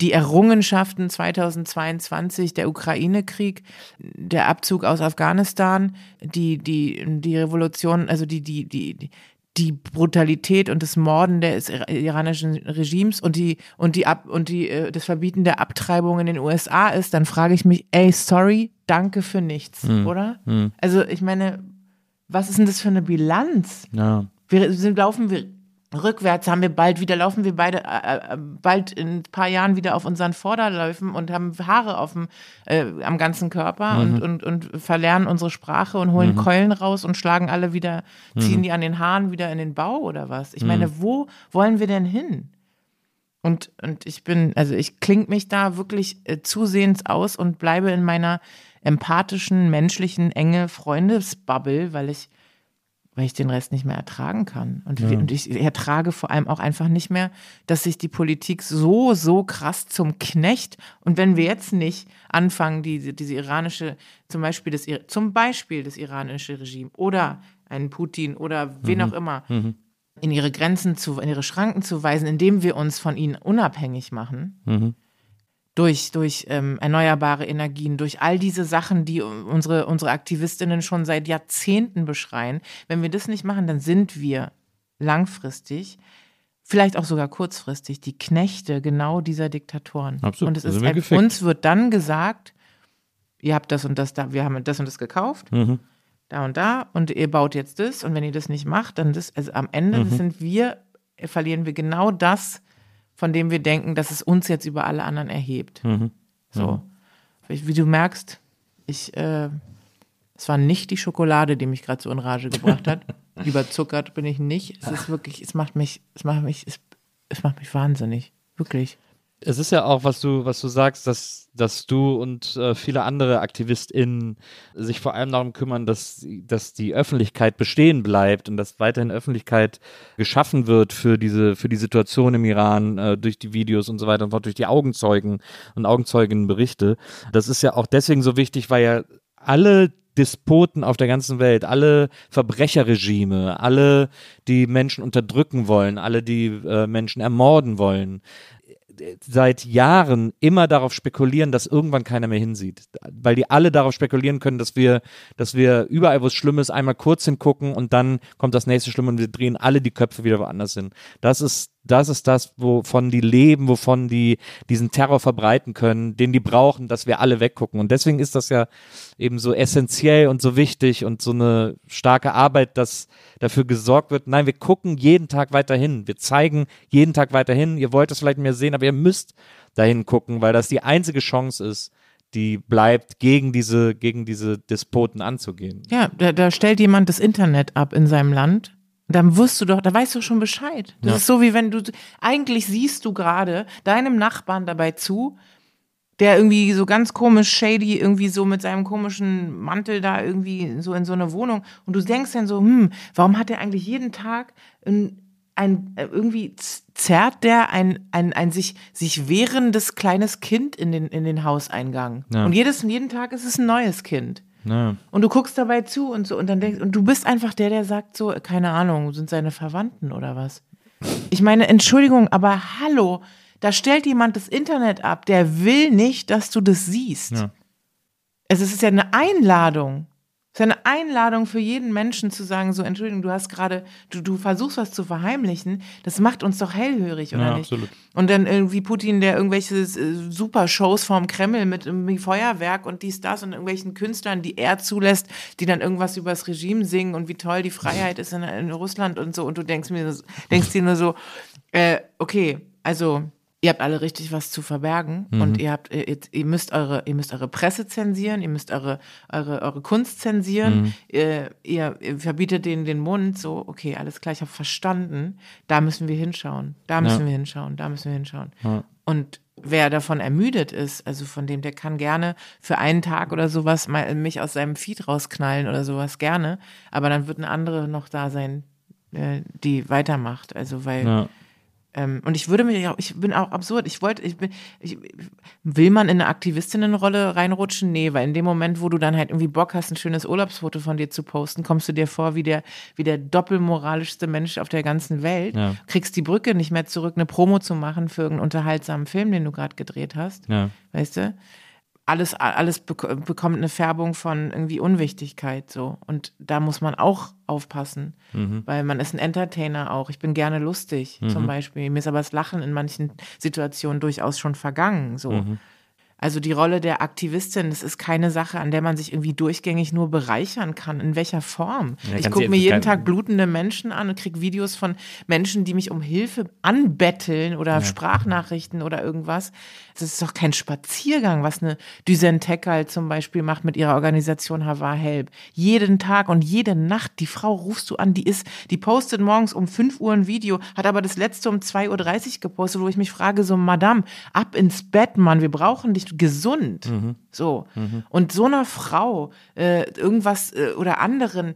die Errungenschaften 2022, der Ukraine-Krieg, der Abzug aus Afghanistan, die, die, die Revolution, also die, die, die, die Brutalität und das Morden des iranischen Regimes und die und die Ab und die äh, das Verbieten der Abtreibung in den USA ist, dann frage ich mich, ey, sorry, danke für nichts, Hm. oder? Also ich meine, was ist denn das für eine Bilanz? Ja. Wir sind, laufen wir rückwärts, haben wir bald wieder, laufen wir beide äh, äh, bald in ein paar Jahren wieder auf unseren Vorderläufen und haben Haare auf dem, äh, am ganzen Körper und, und, und verlernen unsere Sprache und holen Keulen raus und schlagen alle wieder, ziehen die an den Haaren wieder in den Bau oder was? Ich meine, wo wollen wir denn hin? Und, und ich bin, also ich kling mich da wirklich äh, zusehends aus und bleibe in meiner empathischen, menschlichen, enge Freundesbubble, weil ich, weil ich den Rest nicht mehr ertragen kann. Und, wir- und ich ertrage vor allem auch einfach nicht mehr, dass sich die Politik so, so krass zum Knecht und wenn wir jetzt nicht anfangen, diese, diese iranische, zum Beispiel das, zum Beispiel das iranische Regime oder einen Putin oder wen auch immer, in ihre Grenzen zu, in ihre Schranken zu weisen, indem wir uns von ihnen unabhängig machen. Durch, durch ähm, erneuerbare Energien, durch all diese Sachen, die unsere, unsere Aktivistinnen schon seit Jahrzehnten beschreien. Wenn wir das nicht machen, dann sind wir langfristig, vielleicht auch sogar kurzfristig, die Knechte genau dieser Diktatoren. Absolut. Und es ist wir uns wird dann gesagt, ihr habt das und das da, wir haben das und das gekauft Mhm. da und da und ihr baut jetzt das und wenn ihr das nicht macht, dann das, also am Ende Mhm. sind wir, verlieren wir genau das, von dem wir denken, dass es uns jetzt über alle anderen erhebt. Mhm. So. Wie, wie du merkst, ich, äh, es war nicht die Schokolade, die mich gerade so in Rage gebracht hat. [LAUGHS] Überzuckert bin ich nicht. Es ist wirklich, es macht mich, es macht mich, es, es macht mich wahnsinnig. Wirklich. Es ist ja auch, was du, was du sagst, dass, dass du und äh, viele andere AktivistInnen sich vor allem darum kümmern, dass, dass die Öffentlichkeit bestehen bleibt und dass weiterhin Öffentlichkeit geschaffen wird für diese, für die Situation im Iran, äh, durch die Videos und so weiter und durch die Augenzeugen und Augenzeuginnenberichte. Das ist ja auch deswegen so wichtig, weil ja alle Despoten auf der ganzen Welt, alle Verbrecherregime, alle, die Menschen unterdrücken wollen, alle, die äh, Menschen ermorden wollen, seit Jahren immer darauf spekulieren, dass irgendwann keiner mehr hinsieht. Weil die alle darauf spekulieren können, dass wir, dass wir überall, wo es schlimm ist, einmal kurz hingucken und dann kommt das nächste Schlimme und wir drehen alle die Köpfe wieder woanders hin. Das ist, das ist das, wovon die leben, wovon die diesen Terror verbreiten können, den die brauchen, dass wir alle weggucken. Und deswegen ist das ja eben so essentiell und so wichtig und so eine starke Arbeit, dass dafür gesorgt wird, nein, wir gucken jeden Tag weiterhin. Wir zeigen jeden Tag weiterhin. Ihr wollt es vielleicht mehr sehen, aber ihr müsst dahin gucken, weil das die einzige Chance ist, die bleibt, gegen diese, gegen diese Despoten anzugehen. Ja, da, da stellt jemand das Internet ab in seinem Land. Dann wirst du doch, da weißt du schon Bescheid. Das Ja. ist so wie wenn du, eigentlich siehst du gerade deinem Nachbarn dabei zu, der irgendwie so ganz komisch shady irgendwie so mit seinem komischen Mantel da irgendwie so in so eine Wohnung und du denkst dann so, hm, warum hat der eigentlich jeden Tag ein, ein äh, irgendwie zerrt der ein, ein, ein sich, sich wehrendes kleines Kind in den, in den Hauseingang. Ja. Und jedes, jeden Tag ist es ein neues Kind. Ja. Und du guckst dabei zu und so und dann denkst und du bist einfach der, der sagt so, keine Ahnung, sind seine Verwandten oder was? Ich meine, Entschuldigung, aber hallo, da stellt jemand das Internet ab, der will nicht, dass du das siehst. Ja. Es ist ja eine Einladung. Es ist eine Einladung für jeden Menschen zu sagen, so, Entschuldigung, du hast gerade, du, du versuchst was zu verheimlichen. Das macht uns doch hellhörig, oder Ja, nicht? absolut. Und dann irgendwie Putin, der irgendwelche äh, Super-Shows vorm Kreml mit irgendwie Feuerwerk und dies, das und irgendwelchen Künstlern, die er zulässt, die dann irgendwas über das Regime singen und wie toll die Freiheit ist in, in Russland und so. Und du denkst mir, denkst dir nur so, äh, okay, also ihr habt alle richtig was zu verbergen und ihr habt, ihr, ihr müsst eure, ihr müsst eure Presse zensieren, ihr müsst eure, eure, eure Kunst zensieren, ihr, ihr, ihr verbietet denen den Mund, so, okay, alles klar, ich habe verstanden, da müssen wir hinschauen, da müssen wir hinschauen, da müssen wir hinschauen. Und wer davon ermüdet ist, also von dem, der kann gerne für einen Tag oder sowas mal mich aus seinem Feed rausknallen oder sowas gerne, aber dann wird eine andere noch da sein, äh, die weitermacht, also weil Ja. Ähm, und ich würde mir ja, ich bin auch absurd. Ich wollte, ich bin, ich, will man in eine Aktivistinnenrolle reinrutschen? Nee, weil in dem Moment, wo du dann halt irgendwie Bock hast, ein schönes Urlaubsfoto von dir zu posten, kommst du dir vor wie der, wie der doppelmoralischste Mensch auf der ganzen Welt, Ja. kriegst die Brücke nicht mehr zurück, eine Promo zu machen für irgendeinen unterhaltsamen Film, den du gerade gedreht hast. Ja. Weißt du? Alles, alles bek bekommt eine Färbung von irgendwie Unwichtigkeit so. Und da muss man auch aufpassen, weil man ist ein Entertainer auch. Ich bin gerne lustig zum Beispiel. Mir ist aber das Lachen in manchen Situationen durchaus schon vergangen. So. Also die Rolle der Aktivistin, das ist keine Sache, an der man sich irgendwie durchgängig nur bereichern kann. In welcher Form? Ja, ich gucke mir jeden Tag blutende Menschen an und kriege Videos von Menschen, die mich um Hilfe anbetteln oder Sprachnachrichten oder irgendwas. Das ist doch kein Spaziergang, was eine Düsen Tekal zum Beispiel macht mit ihrer Organisation Havar Help. Jeden Tag und jede Nacht, die Frau rufst du an, die ist, die postet morgens um 5 Uhr ein Video, hat aber das letzte um 2.30 Uhr gepostet, wo ich mich frage, so, Madame, ab ins Bett, Mann, wir brauchen dich gesund. So. Und so einer Frau, äh, irgendwas äh, oder anderen,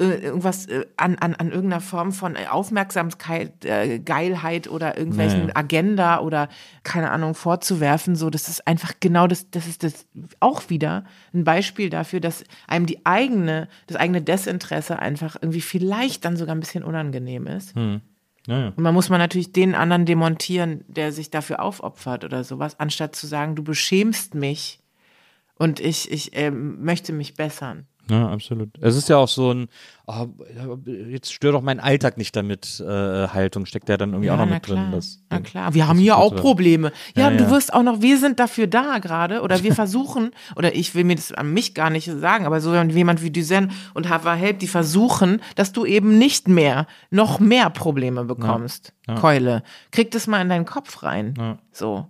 äh, irgendwas äh, an, an, an irgendeiner Form von Aufmerksamkeit, äh, Geilheit oder irgendwelchen Ja. Agenda oder keine Ahnung vorzuwerfen, so das ist einfach genau das, das ist das auch wieder ein Beispiel dafür, dass einem die eigene, das eigene Desinteresse einfach irgendwie vielleicht dann sogar ein bisschen unangenehm ist. Ja, ja. Und man muss man natürlich den anderen demontieren, der sich dafür aufopfert oder sowas, anstatt zu sagen, du beschämst mich und ich, ich ähm, möchte mich bessern. Ja, absolut. Es ist ja auch so ein, oh, jetzt stör doch meinen Alltag nicht damit, äh, Haltung steckt ja dann irgendwie auch noch mit klar. drin. Das, na klar, wir haben hier auch. Probleme. Ja, Ja, du ja. wirst auch noch, wir sind dafür da gerade oder wir [LAUGHS] versuchen, oder ich will mir das an mich gar nicht sagen, aber so jemand wie Duzen und Hava Help, die versuchen, dass du eben nicht mehr, noch mehr Probleme bekommst. Keule. Krieg das mal in deinen Kopf rein. Ja. So.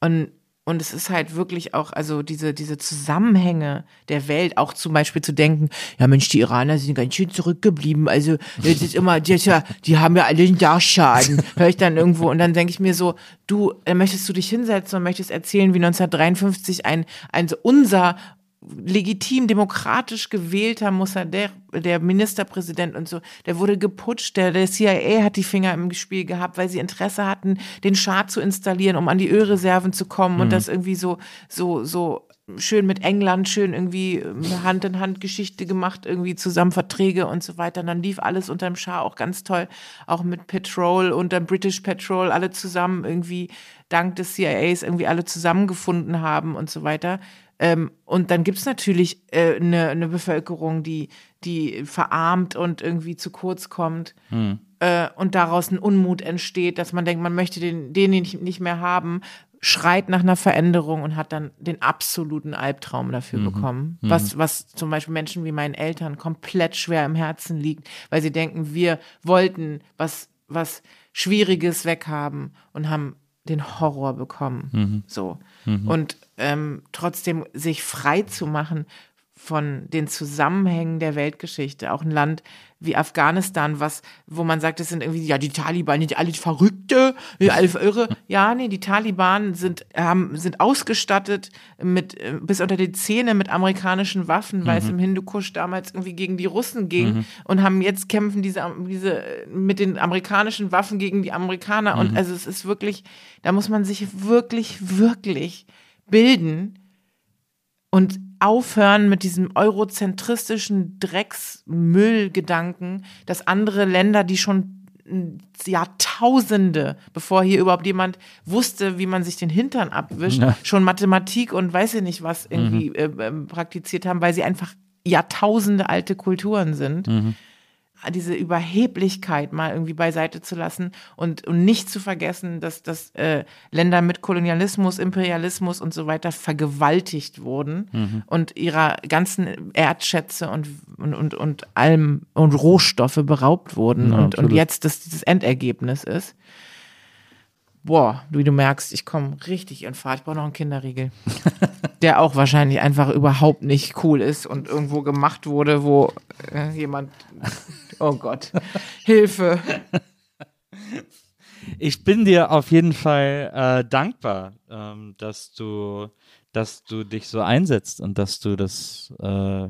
Und, und es ist halt wirklich auch, also diese, diese Zusammenhänge der Welt, auch zum Beispiel zu denken, ja Mensch, die Iraner sind ganz schön zurückgeblieben, also das ist immer, ist ja, die haben ja alle einen Dachschaden, [LAUGHS] höre ich dann irgendwo. Und dann denke ich mir so, du, äh, möchtest du dich hinsetzen und möchtest erzählen, wie 1953 ein, ein unser legitim demokratisch gewählter Mossadegh, der Ministerpräsident und so, der wurde geputscht, der, der CIA hat die Finger im Spiel gehabt, weil sie Interesse hatten, den Schah zu installieren, um an die Ölreserven zu kommen und das irgendwie so, so, so schön mit England, schön irgendwie ähm, Hand in Hand Geschichte gemacht, irgendwie zusammen Verträge und so weiter. Und dann lief alles unter dem Schah auch ganz toll, auch mit Petrol, unter British Petrol, alle zusammen irgendwie dank des CIAs irgendwie alle zusammengefunden haben und so weiter. Ähm, und dann gibt's natürlich eine äh, ne- eine Bevölkerung, die, die verarmt und irgendwie zu kurz kommt. Äh, und daraus ein Unmut entsteht, dass man denkt, man möchte den, den nicht, nicht mehr haben, schreit nach einer Veränderung und hat dann den absoluten Albtraum dafür bekommen. Was, was zum Beispiel Menschen wie meinen Eltern komplett schwer im Herzen liegt, weil sie denken, wir wollten was, was Schwieriges weghaben und haben den Horror bekommen. So. Und ähm, trotzdem sich frei zu machen von den Zusammenhängen der Weltgeschichte. Auch ein Land wie Afghanistan, was, wo man sagt, es sind irgendwie, ja, die Taliban, die alle Verrückte, die alle Irre. Ja, nee, die Taliban sind, haben, sind ausgestattet mit, äh, bis unter die Zähne mit amerikanischen Waffen, weil es im Hindukusch damals irgendwie gegen die Russen ging und haben jetzt kämpfen diese, diese, äh, mit den amerikanischen Waffen gegen die Amerikaner. Und also es ist wirklich, da muss man sich wirklich, wirklich bilden und aufhören mit diesem eurozentristischen Drecksmüllgedanken, dass andere Länder, die schon Jahrtausende, bevor hier überhaupt jemand wusste, wie man sich den Hintern abwischt, Ja. schon Mathematik und weiß ich nicht was irgendwie äh, ähm, praktiziert haben, weil sie einfach Jahrtausende alte Kulturen sind. Diese Überheblichkeit mal irgendwie beiseite zu lassen und, und nicht zu vergessen, dass, dass äh, Länder mit Kolonialismus, Imperialismus und so weiter vergewaltigt wurden und ihrer ganzen Erdschätze und, und, und, und allem und Rohstoffe beraubt wurden Ja, und, und jetzt das, das Endergebnis ist. Boah, wie du merkst, ich komme richtig in Fahrt. Ich brauche noch einen Kinderriegel. [LAUGHS] der auch wahrscheinlich einfach überhaupt nicht cool ist und irgendwo gemacht wurde, wo äh, jemand. Oh Gott. Hilfe. Ich bin dir auf jeden Fall äh, dankbar, ähm, dass du, dass du dich so einsetzt und dass du das, äh,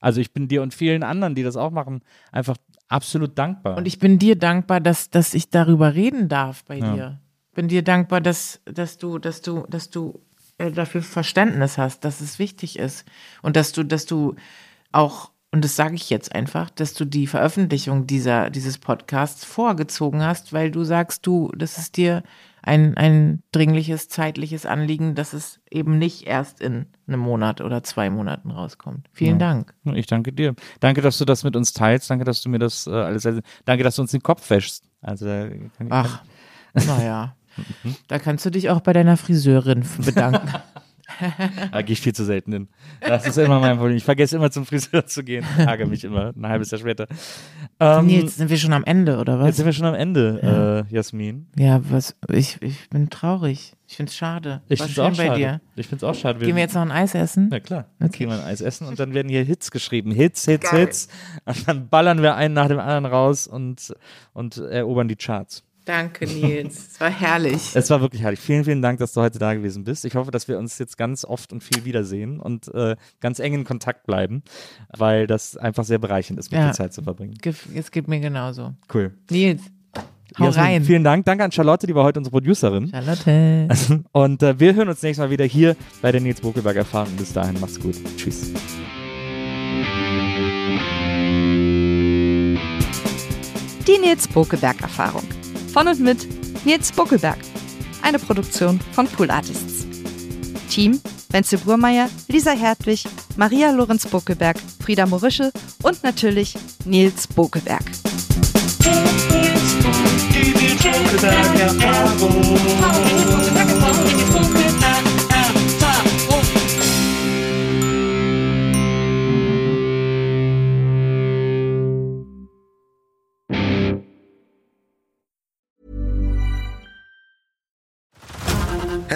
also ich bin dir und vielen anderen, die das auch machen, einfach absolut dankbar. Und ich bin dir dankbar, dass, dass ich darüber reden darf bei Ja. dir. Bin dir dankbar, dass, dass du, dass du, dass du äh, dafür Verständnis hast, dass es wichtig ist. Und dass du, dass du auch, und das sage ich jetzt einfach, dass du die Veröffentlichung dieser, dieses Podcasts vorgezogen hast, weil du sagst, du, das ist dir ein, ein dringliches zeitliches Anliegen, dass es eben nicht erst in einem Monat oder zwei Monaten rauskommt. Vielen Dank. Ich danke dir. Danke, dass du das mit uns teilst. Danke, dass du mir das äh, alles. Danke, dass du uns den Kopf wäschst. Also, da kann ich, Ach, naja. [LAUGHS] Da kannst du dich auch bei deiner Friseurin bedanken. [LAUGHS] [LAUGHS] Da gehe ich viel zu selten hin. Das ist immer mein Problem. Ich vergesse immer zum Friseur zu gehen. [LAUGHS] Ärgere mich immer ein halbes Jahr später. Ähm, Nils, sind wir schon am Ende, oder jetzt was? sind wir schon am Ende, äh, Jasmin. Ja, was, ich, ich bin traurig. Ich find's schade. Ich finde es auch bei schade. dir. Ich finde es auch schade. Gehen wir jetzt noch ein Eis essen? Na klar, jetzt Okay. gehen wir ein Eis essen und dann werden hier Hits geschrieben. Hits, Hits, Hits. Und dann ballern wir einen nach dem anderen raus und, und erobern die Charts. Danke, Nils. Es war herrlich. Es war wirklich herrlich. Vielen, vielen Dank, dass du heute da gewesen bist. Ich hoffe, dass wir uns jetzt ganz oft und viel wiedersehen und äh, ganz eng in Kontakt bleiben, weil das einfach sehr bereichernd ist, mit Ja. dir Zeit zu verbringen. Ge- Es geht mir genauso. Cool. Nils, hau Jasmin, rein. Vielen Dank. Danke an Charlotte, die war heute unsere Producerin. Charlotte. [LAUGHS] Und äh, wir hören uns nächstes Mal wieder hier bei der Nils Bokelberg Erfahrung. Bis dahin, macht's gut. Tschüss. Die Nils Bokelberg Erfahrung. Von und mit Nils Bokelberg. Eine Produktion von Pool Artists. Team Wenzel Burmeier, Lisa Hertwig, Maria Lorenz Bokelberg, Frieda Morische und natürlich Nils Bokelberg. Die Nils